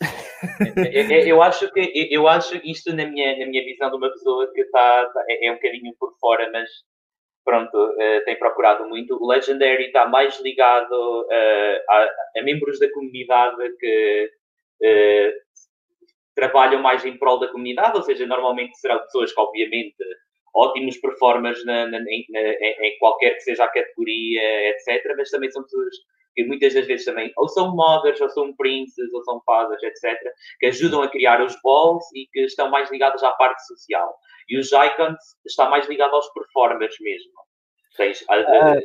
eu, acho que eu acho isto na minha, na minha visão de uma pessoa que está tá, é, é um bocadinho por fora, mas pronto, tem procurado muito. O Legendary está mais ligado a, a, membros da comunidade que trabalham mais em prol da comunidade, ou seja, normalmente serão pessoas que, obviamente, ótimos performers na, na, na, em qualquer que seja a categoria, etc., mas também são pessoas que muitas das vezes também ou são mothers, ou são princes, ou são fathers, etc., que ajudam a criar os balls e que estão mais ligados à parte social. E os icons está mais ligado aos performers mesmo. Tens, ah.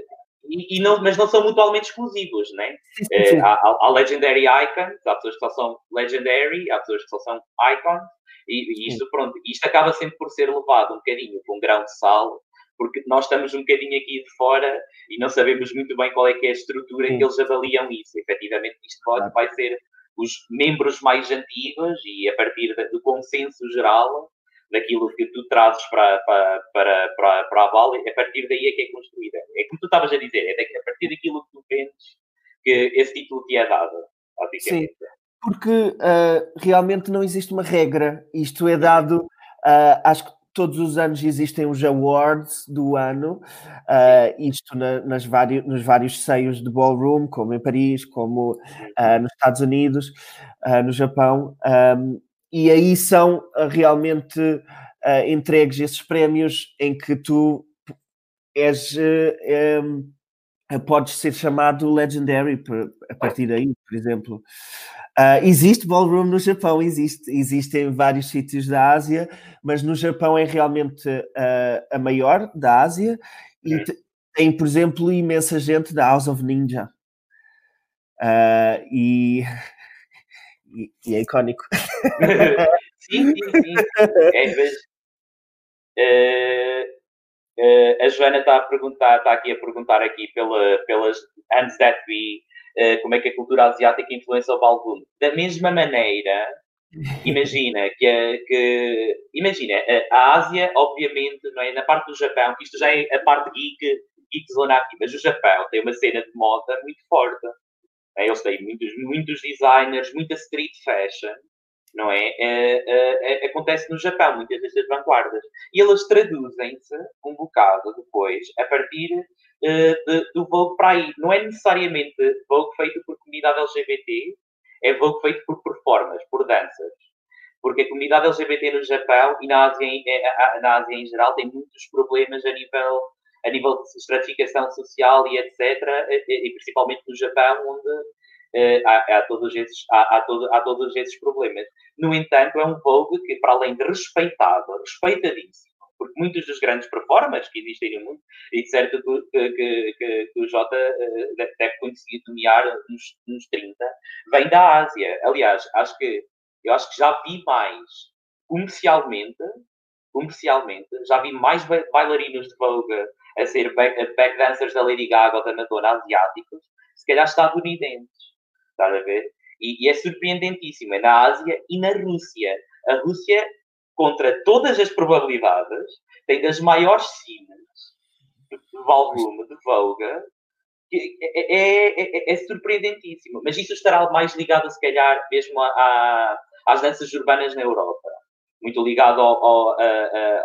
E, e, não, mas não são mutualmente exclusivos, né? É, há, há, Legendary Icons, há pessoas que só são Legendary, há pessoas que só são Icons, e, e isto, pronto, isto acaba sempre por ser levado um bocadinho com um grão de sal porque nós estamos um bocadinho aqui de fora e não sabemos muito bem qual é que é a estrutura em que eles avaliam isso. Efetivamente, isto pode, vai ser os membros mais antigos e a partir do consenso geral daquilo que tu trazes para, para, para, para, para a Vale, a partir daí é que é construída. É como tu estavas a dizer, é a partir daquilo que tu vendes que esse título te é dado, Sim, porque uh, realmente não existe uma regra. Isto é dado, uh, acho que todos os anos existem os awards do ano, uh, isto na, nas vários, nos vários seios de ballroom, como em Paris, como nos Estados Unidos, no Japão, um, e aí são realmente entregues esses prémios em que tu és, um, podes ser chamado legendary a partir daí, por exemplo. Uh, existe ballroom no Japão, existe, existe em vários sítios da Ásia, mas no Japão é realmente uh, a maior da Ásia e tem, por exemplo, imensa gente da House of Ninja. Uh, e, <laughs> e, e, é icónico. <laughs> sim, sim, sim. É, a Joana está a perguntar, está aqui a perguntar aqui pela, pelas Hands That Be uh, como é que a cultura asiática influencia o Balloon. Da mesma maneira, <laughs> imagina que, a, que imagina, a, Ásia, obviamente, não é? na parte do Japão, isto já é a parte geek, geek zona aqui, mas o Japão tem uma cena de moda muito forte. É? Eles têm muitos, muitos designers, muita street fashion, não é? é, é, é acontece no Japão, muitas destas vanguardas. E elas traduzem-se um bocado depois a partir uh, de, do Vogue para aí. Não é necessariamente Vogue feito por comunidade LGBT, é Vogue feito por performers, por danças. Porque a comunidade LGBT no Japão e na Ásia, eh, na Ásia em geral tem muitos problemas a nível, a nível de estratificação social e etc. E, principalmente no Japão, onde uh, há, há, todos esses, há, há, todo, há todos esses problemas. No entanto, é um Vogue que, para além de respeitado, respeitadíssimo, porque muitos dos grandes performers que existem no mundo, e certo que, que, que, que o Jota eh, deve conseguir nomear nos, nos 30, vem da Ásia. Aliás, acho que eu acho que já vi mais comercialmente, comercialmente, já vi mais bailarinos de Vogue a ser back, back dancers da Lady Gaga ou da Madonna asiáticos, se calhar estadunidenses. Está a ver? E, e, é surpreendentíssimo. É na Ásia e na Rússia. A Rússia contra todas as probabilidades, tem das maiores cines de volume de que é, é, é, é, surpreendentíssimo. Mas isso estará mais ligado, se calhar, mesmo a, a, às danças urbanas na Europa. Muito ligado ao, ao,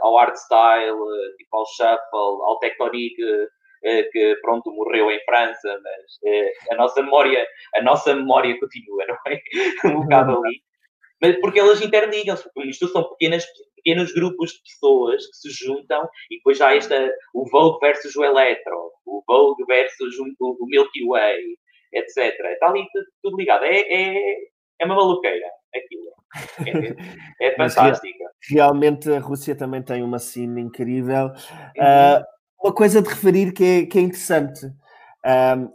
ao art style, tipo ao shuffle, ao tectonique, que pronto morreu em França, mas a nossa memória, a nossa memória continua, <laughs> não é? Um bocado ali mas porque elas interligam-se, porque isto são pequenas, pequenos grupos de pessoas que se juntam e depois há esta, o Vogue versus o Electro, o Vogue versus o, Milky Way, etc. Está ali tudo ligado. É, é, é uma maluqueira aquilo. <laughs> É, é fantástica. Realmente a Rússia também tem uma cena incrível. Uhum. Uh, uma coisa de referir que é, que é interessante,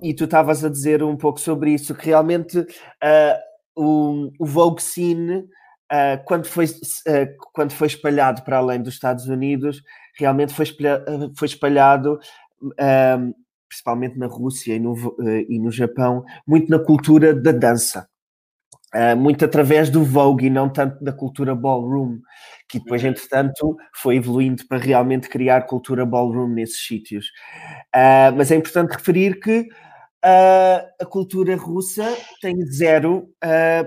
e tu estavas a dizer um pouco sobre isso, que realmente uh, o, o Vogue Scene uh, quando, foi, quando foi espalhado para além dos Estados Unidos, realmente foi espalhado, foi espalhado principalmente na Rússia e no, e no Japão, muito na cultura da dança. Uh, muito através do Vogue e não tanto da cultura ballroom, que depois, uhum. entretanto, foi evoluindo para realmente criar cultura ballroom nesses sítios. Uh, mas é importante referir que uh, a cultura russa tem zero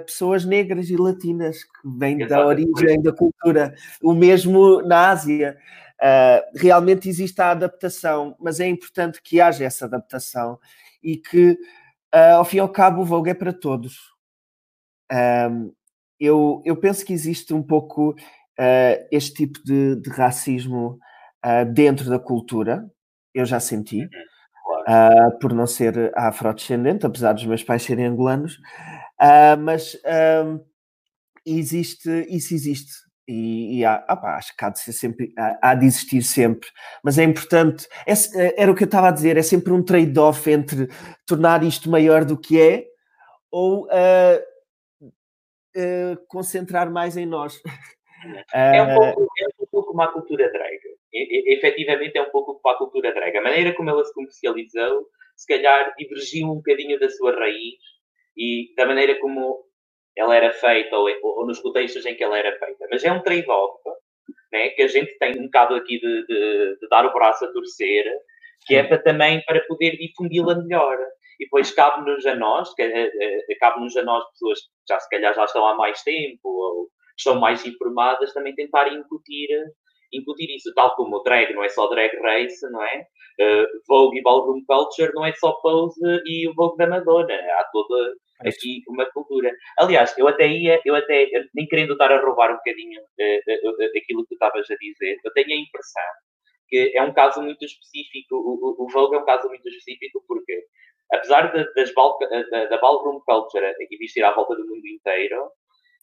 pessoas negras e latinas que vêm da origem da cultura. O mesmo na Ásia. realmente existe a adaptação, mas é importante que haja essa adaptação e que, ao fim e ao cabo, o Vogue é para todos um, eu, eu penso que existe um pouco uh, este tipo de, de racismo uh, dentro da cultura, eu já senti, uh, por não ser afrodescendente, apesar dos meus pais serem angolanos, mas existe, isso existe. E, e há, opa, acho que há de ser sempre, há, há, de existir sempre, mas é importante, é, era o que eu estava a dizer, é sempre um trade-off entre tornar isto maior do que é ou uh, uh, concentrar mais em nós. É um, pouco, é um pouco como a cultura drag. E, e, efetivamente é um pouco como a cultura drag. A maneira como ela se comercializou, se calhar divergiu um bocadinho da sua raiz e da maneira como ela era feita ou, ou nos contextos em que ela era feita. Mas é um trade-off né, que a gente tem um bocado aqui de, de, de dar o braço a torcer, que é para também para poder difundi-la melhor e depois cabe-nos a nós, eh, eh, cabe-nos a nós, pessoas que já se calhar já estão há mais tempo ou estão mais informadas, também tentar incutir, incutir isso, tal como o drag não é só drag race, não é? Uh, Vogue e Ballroom Culture não é só pose e o Vogue da Madonna, há toda aqui uma cultura. Aliás, eu até ia, eu até, nem querendo estar a roubar um bocadinho uh, uh, aquilo que tu estavas a dizer, eu tenho a impressão que é um caso muito específico, o, o, o Vogue é um caso muito específico porque apesar de, das da, da ballroom culture existir à volta do mundo inteiro,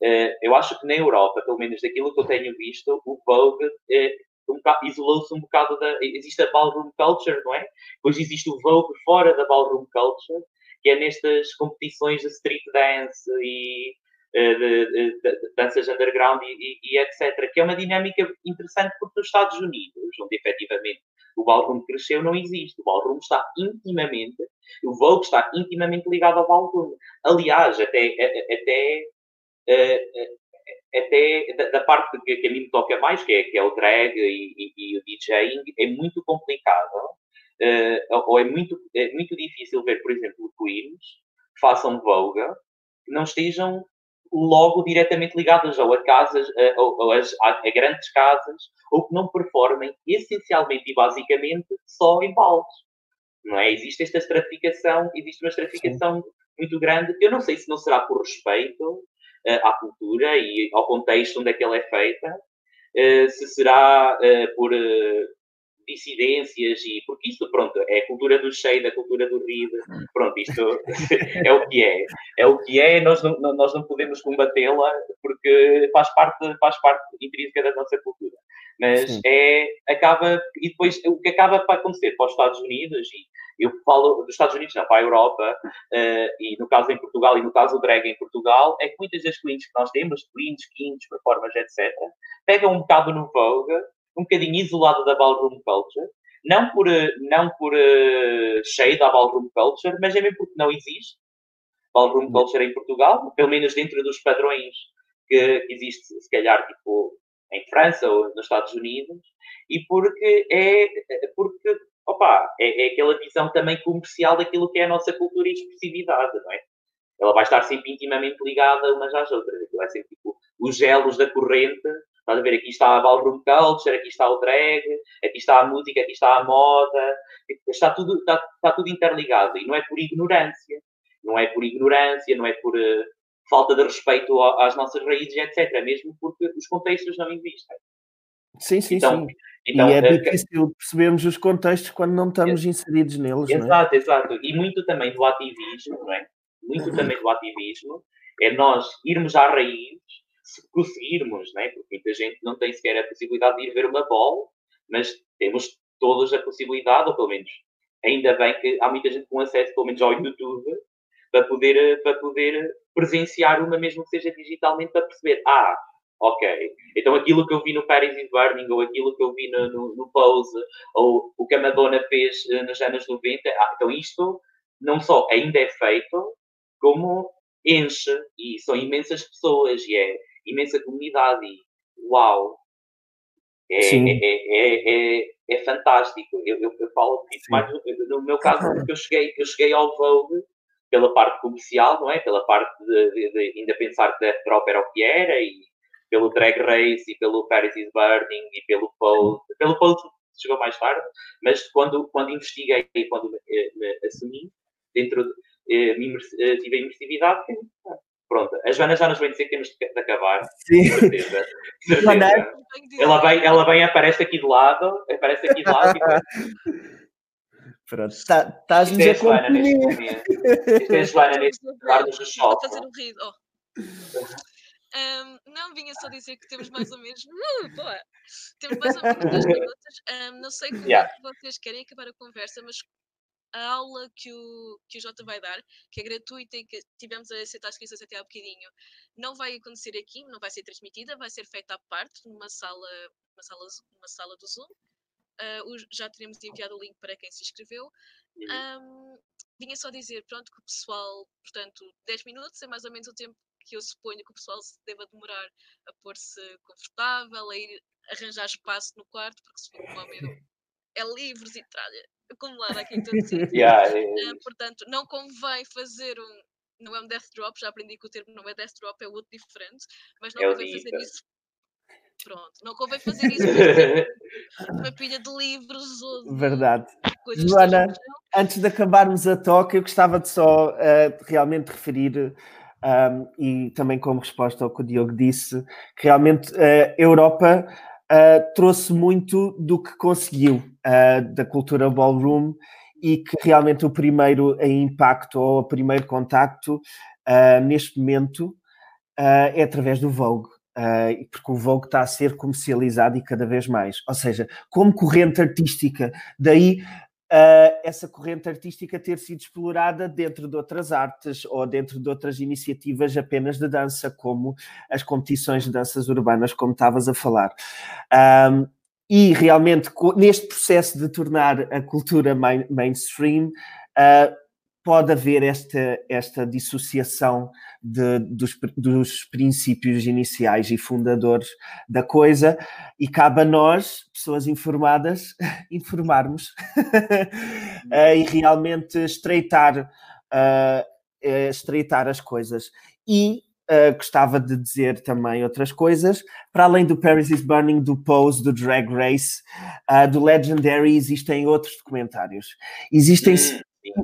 eh, eu acho que na Europa, pelo menos daquilo que eu tenho visto, o Vogue eh, um isolou-se um bocado da. Existe a ballroom culture, não é? Depois existe o Vogue fora da ballroom culture, que é nestas competições de street dance e eh, de, de, de, danças underground e, e, e, etc. Que é uma dinâmica interessante porque nos Estados Unidos, onde efetivamente o ballroom cresceu, não existe. O ballroom está intimamente, o Vogue está intimamente ligado ao ballroom. Aliás, até, até, até da parte que, a mim me toca mais, que é, que é o drag e, e, e o DJing, é muito complicado. ou é muito, é muito difícil ver, por exemplo, queens que façam que não estejam logo diretamente ligadas ou a casas, a, ou, a, a, grandes casas, ou que não performem essencialmente e basicamente só em baldes. Não é? Existe esta estratificação, existe uma estratificação Sim. muito grande, eu não sei se não será por respeito uh, à cultura e ao contexto onde é que ela é feita, uh, se será uh, por dissidências e porque isto, pronto, é a cultura do cheio, a cultura do rir, pronto, isto <laughs> é o que é. É o que é, nós não, nós não podemos combatê-la porque faz parte, faz parte intrínseca da nossa cultura. Mas Sim. é, acaba, e depois o que acaba para acontecer para os Estados Unidos, e eu falo dos Estados Unidos, não, para a Europa, uh, e no caso em Portugal, e no caso do drag em Portugal, é que muitas das clientes que nós temos, clientes, quintos, performers, etc., pegam um bocado no Vogue, um bocadinho isolado da ballroom culture, não por, eh, não por uh, cheio da ballroom culture, mas é mesmo porque não existe ballroom culture em Portugal, pelo menos dentro dos padrões que existe, se calhar, tipo, em França ou nos Estados Unidos, e porque é, porque, opa, é, é aquela visão também comercial daquilo que é a nossa cultura e expressividade, não é? Ela vai estar sempre intimamente ligada umas às outras. Aquilo vai ser tipo os gelos da corrente Estás a ver? Aqui está a ballroom culture, aqui está o drag, aqui está a música, aqui está a moda. Está tudo, está, está tudo interligado. E não é por ignorância. Não é por ignorância, não é por uh, falta de respeito às nossas raízes, etc. Mesmo porque os contextos não existem. Sim, sim, então, sim. Então, e é uh, difícil percebermos os contextos quando não estamos inseridos neles. Exato, é? exato. E muito também do ativismo, não é? Muito também do ativismo é nós irmos à raiz se conseguirmos, né? porque muita gente não tem sequer a possibilidade de ir ver uma bola, mas temos todos a possibilidade, ou pelo menos ainda bem que há muita gente com acesso, pelo menos ao YouTube, para poder, para poder presenciar uma, mesmo que seja digitalmente, para perceber, ah, ok. Então aquilo que eu vi no Paris is Burning, ou aquilo que eu vi no, no, no Pose, ou o que a Madonna fez uh, nos anos 90, ah, então isto não só ainda é feito, como enche, e são imensas pessoas, e é imensa comunidade, e uau! É, é, é, é, é, fantástico. Eu, eu, eu falo isso mais no, meu caso, porque eu cheguei, eu cheguei ao Vogue pela parte comercial, não é? Pela parte de, de, de ainda pensar que Death Drop era o que era, e pelo Drag Race, e pelo Paris is Burning, e pelo Pose. Pelo Pose chegou mais tarde, mas quando, quando investiguei e quando me, me, assumi, dentro de, eh, eh, tive a imersividade, pronto, a Joana já nos vem dizer que temos de acabar. Sim. Certeza. <laughs> certeza. Ela vem, ela vem, aparece aqui de lado, aparece aqui de lado e <laughs> Pronto, estás-nos a Joana neste momento. Isto é a Joana neste momento. Vou fazer um riso. Oh. Um, não, vinha só dizer que temos mais ou menos. Uh, <laughs> boa! Temos mais ou menos 10 minutos. Um, não sei como yeah. é que vocês querem acabar a conversa, mas a aula que o, que o Jota vai dar, que é gratuita e que tivemos a aceitar as inscrições até há bocadinho, não vai acontecer aqui, não vai ser transmitida, vai ser feita à parte, numa sala, numa sala, numa sala do Zoom. Uh, já teremos enviado o link para quem se inscreveu. Um, vinha só dizer, pronto, que o pessoal, portanto, 10 minutos é mais ou menos o tempo que eu suponho que o pessoal se deva demorar a pôr-se confortável, a ir arranjar espaço no quarto, porque se for uma medo, é livros e tralha acumulada aqui em todo <laughs> sítio. yeah, uh, portanto, não convém fazer um. Não é um death drop, já aprendi que o termo não é death drop, é outro diferente, mas não é convém fazer isso. Pronto, não convém fazer isso <laughs> uma pilha de livros ou de Verdade. Joana, antes de acabarmos a toque, eu gostava de só uh, realmente referir um, e também como resposta ao que o Diogo disse, que realmente a uh, Europa uh, trouxe muito do que conseguiu uh, da cultura ballroom e que realmente o primeiro impacto ou o primeiro contacto neste momento é através do Vogue. Uh, porque o Vogue está a ser comercializado e cada vez mais. Ou seja, como corrente artística, daí uh, essa corrente artística ter sido explorada dentro de outras artes ou dentro de outras iniciativas apenas de dança, como as competições de danças urbanas, como estavas a falar. Um, e realmente, neste processo de tornar a cultura main, mainstream, uh, pode haver esta, esta dissociação de, dos, dos princípios iniciais e fundadores da coisa, e cabe a nós, pessoas informadas, <laughs> informarmos uh, <laughs> e realmente estreitar, uh, estreitar as coisas. E Uh, gostava de dizer também outras coisas. Para além do Paris is Burning, do Pose, do Drag Race, uh, do Legendary, existem outros documentários. Existem hum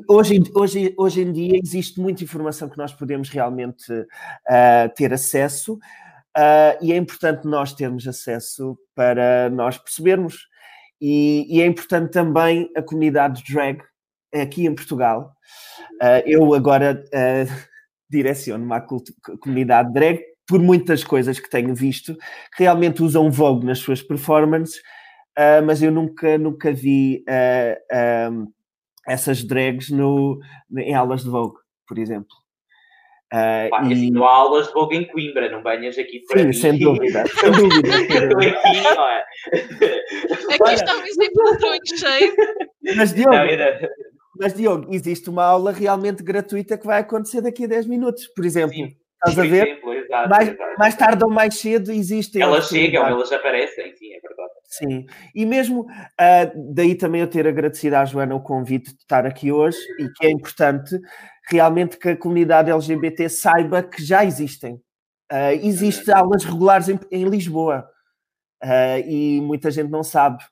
hoje, hoje, hoje em dia existe muita informação que nós podemos realmente uh, ter acesso uh, e é importante nós termos acesso para nós percebermos. E, e é importante também a comunidade drag aqui em Portugal. Uh, eu agora <laughs> direciono uma comunidade drag por muitas coisas que tenho visto, que realmente usam Vogue nas suas performances, mas eu nunca, nunca vi essas drags no, em aulas de Vogue, por exemplo. Uh, Pá, e... assim, não há aulas de Vogue em Coimbra, não venhas aqui para Sim, mim. sem dúvida, sem <laughs> dúvida. aqui, não é? Aqui está um exemplo de cheio. Mas Diogo, mas Diogo, existe uma aula realmente gratuita que vai acontecer daqui a 10 minutos, por exemplo. Sim. Estás a ver? Exemplo, exato, mais, exato. mais tarde ou mais cedo existem. Elas chegam, elas aparecem, sim, é verdade. Sim, e mesmo uh, daí também eu ter agradecido à Joana o convite de estar aqui hoje e que é importante realmente que a comunidade LGBT saiba que já existem. Uh, Existem aulas regulares em, em Lisboa uh, e muita gente não sabe.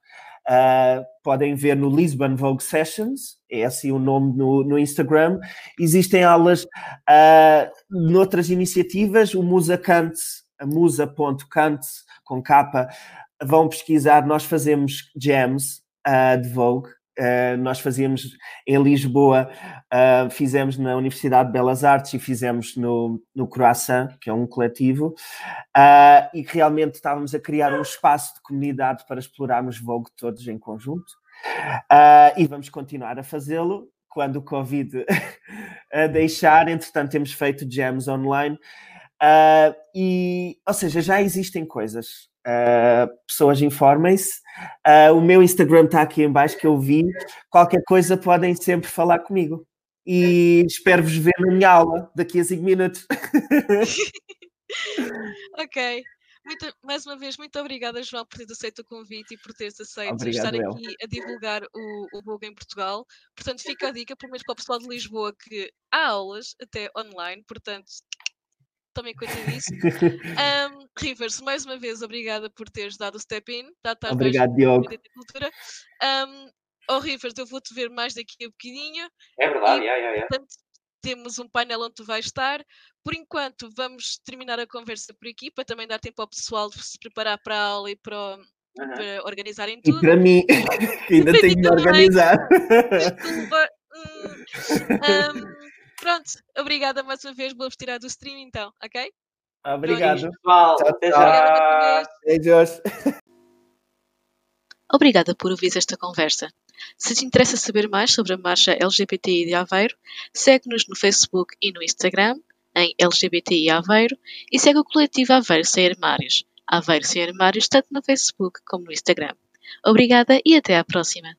Uh, podem ver no Lisbon Vogue Sessions, é assim o nome no, no Instagram. Existem aulas uh, noutras iniciativas, o Musa Kantz, a musa.kantz, com capa, vão pesquisar, nós fazemos jams uh, de Vogue, Uh, nós fazíamos em Lisboa, uh, fizemos na Universidade de Belas Artes e fizemos no, no Croissant, que é um coletivo, e realmente estávamos a criar um espaço de comunidade para explorarmos Vogue todos em conjunto. e vamos continuar a fazê-lo quando o Covid <laughs> deixar. Entretanto, temos feito jams online. E, ou seja, já existem coisas. Uh, pessoas informem-se. Uh, o meu Instagram está aqui em baixo que eu vi. Qualquer coisa podem sempre falar comigo. E espero-vos ver na minha aula daqui a 5 minutos. <laughs> ok. Muito, mais uma vez, muito obrigada, João, por teres aceito o convite e por teres aceito Obrigado, estar aqui a divulgar o, o Vogue em Portugal. Portanto, fica a dica, pelo menos para o pessoal de Lisboa, que há aulas até online, portanto, tomem conta disso. <laughs> Um, Rivers, mais uma vez, obrigada por teres dado o step in. Obrigado, Diogo. Cultura. Um, oh, Rivers, eu vou-te ver mais daqui a bocadinho. É verdade, e, yeah, yeah, yeah. Portanto, temos um painel onde tu vais estar. Por enquanto, vamos terminar a conversa por aqui, para também dar tempo ao pessoal de se preparar para a aula e para, uhum. para organizarem tudo. E para mim, <laughs> <laughs> que ainda tenho de organizar. Desculpa. um, pronto, obrigada mais uma vez, vou tirar do stream então, ok? Obrigado. Pessoal, até já. Beijos. Obrigada por ouvir esta conversa. Se te interessa saber mais sobre a marcha LGBTI de Aveiro, segue-nos no Facebook e no Instagram em LGBTI Aveiro e segue o coletivo Aveiro Sem Armários, Aveiro Sem Armários, tanto no Facebook como no Instagram. Obrigada e até à próxima!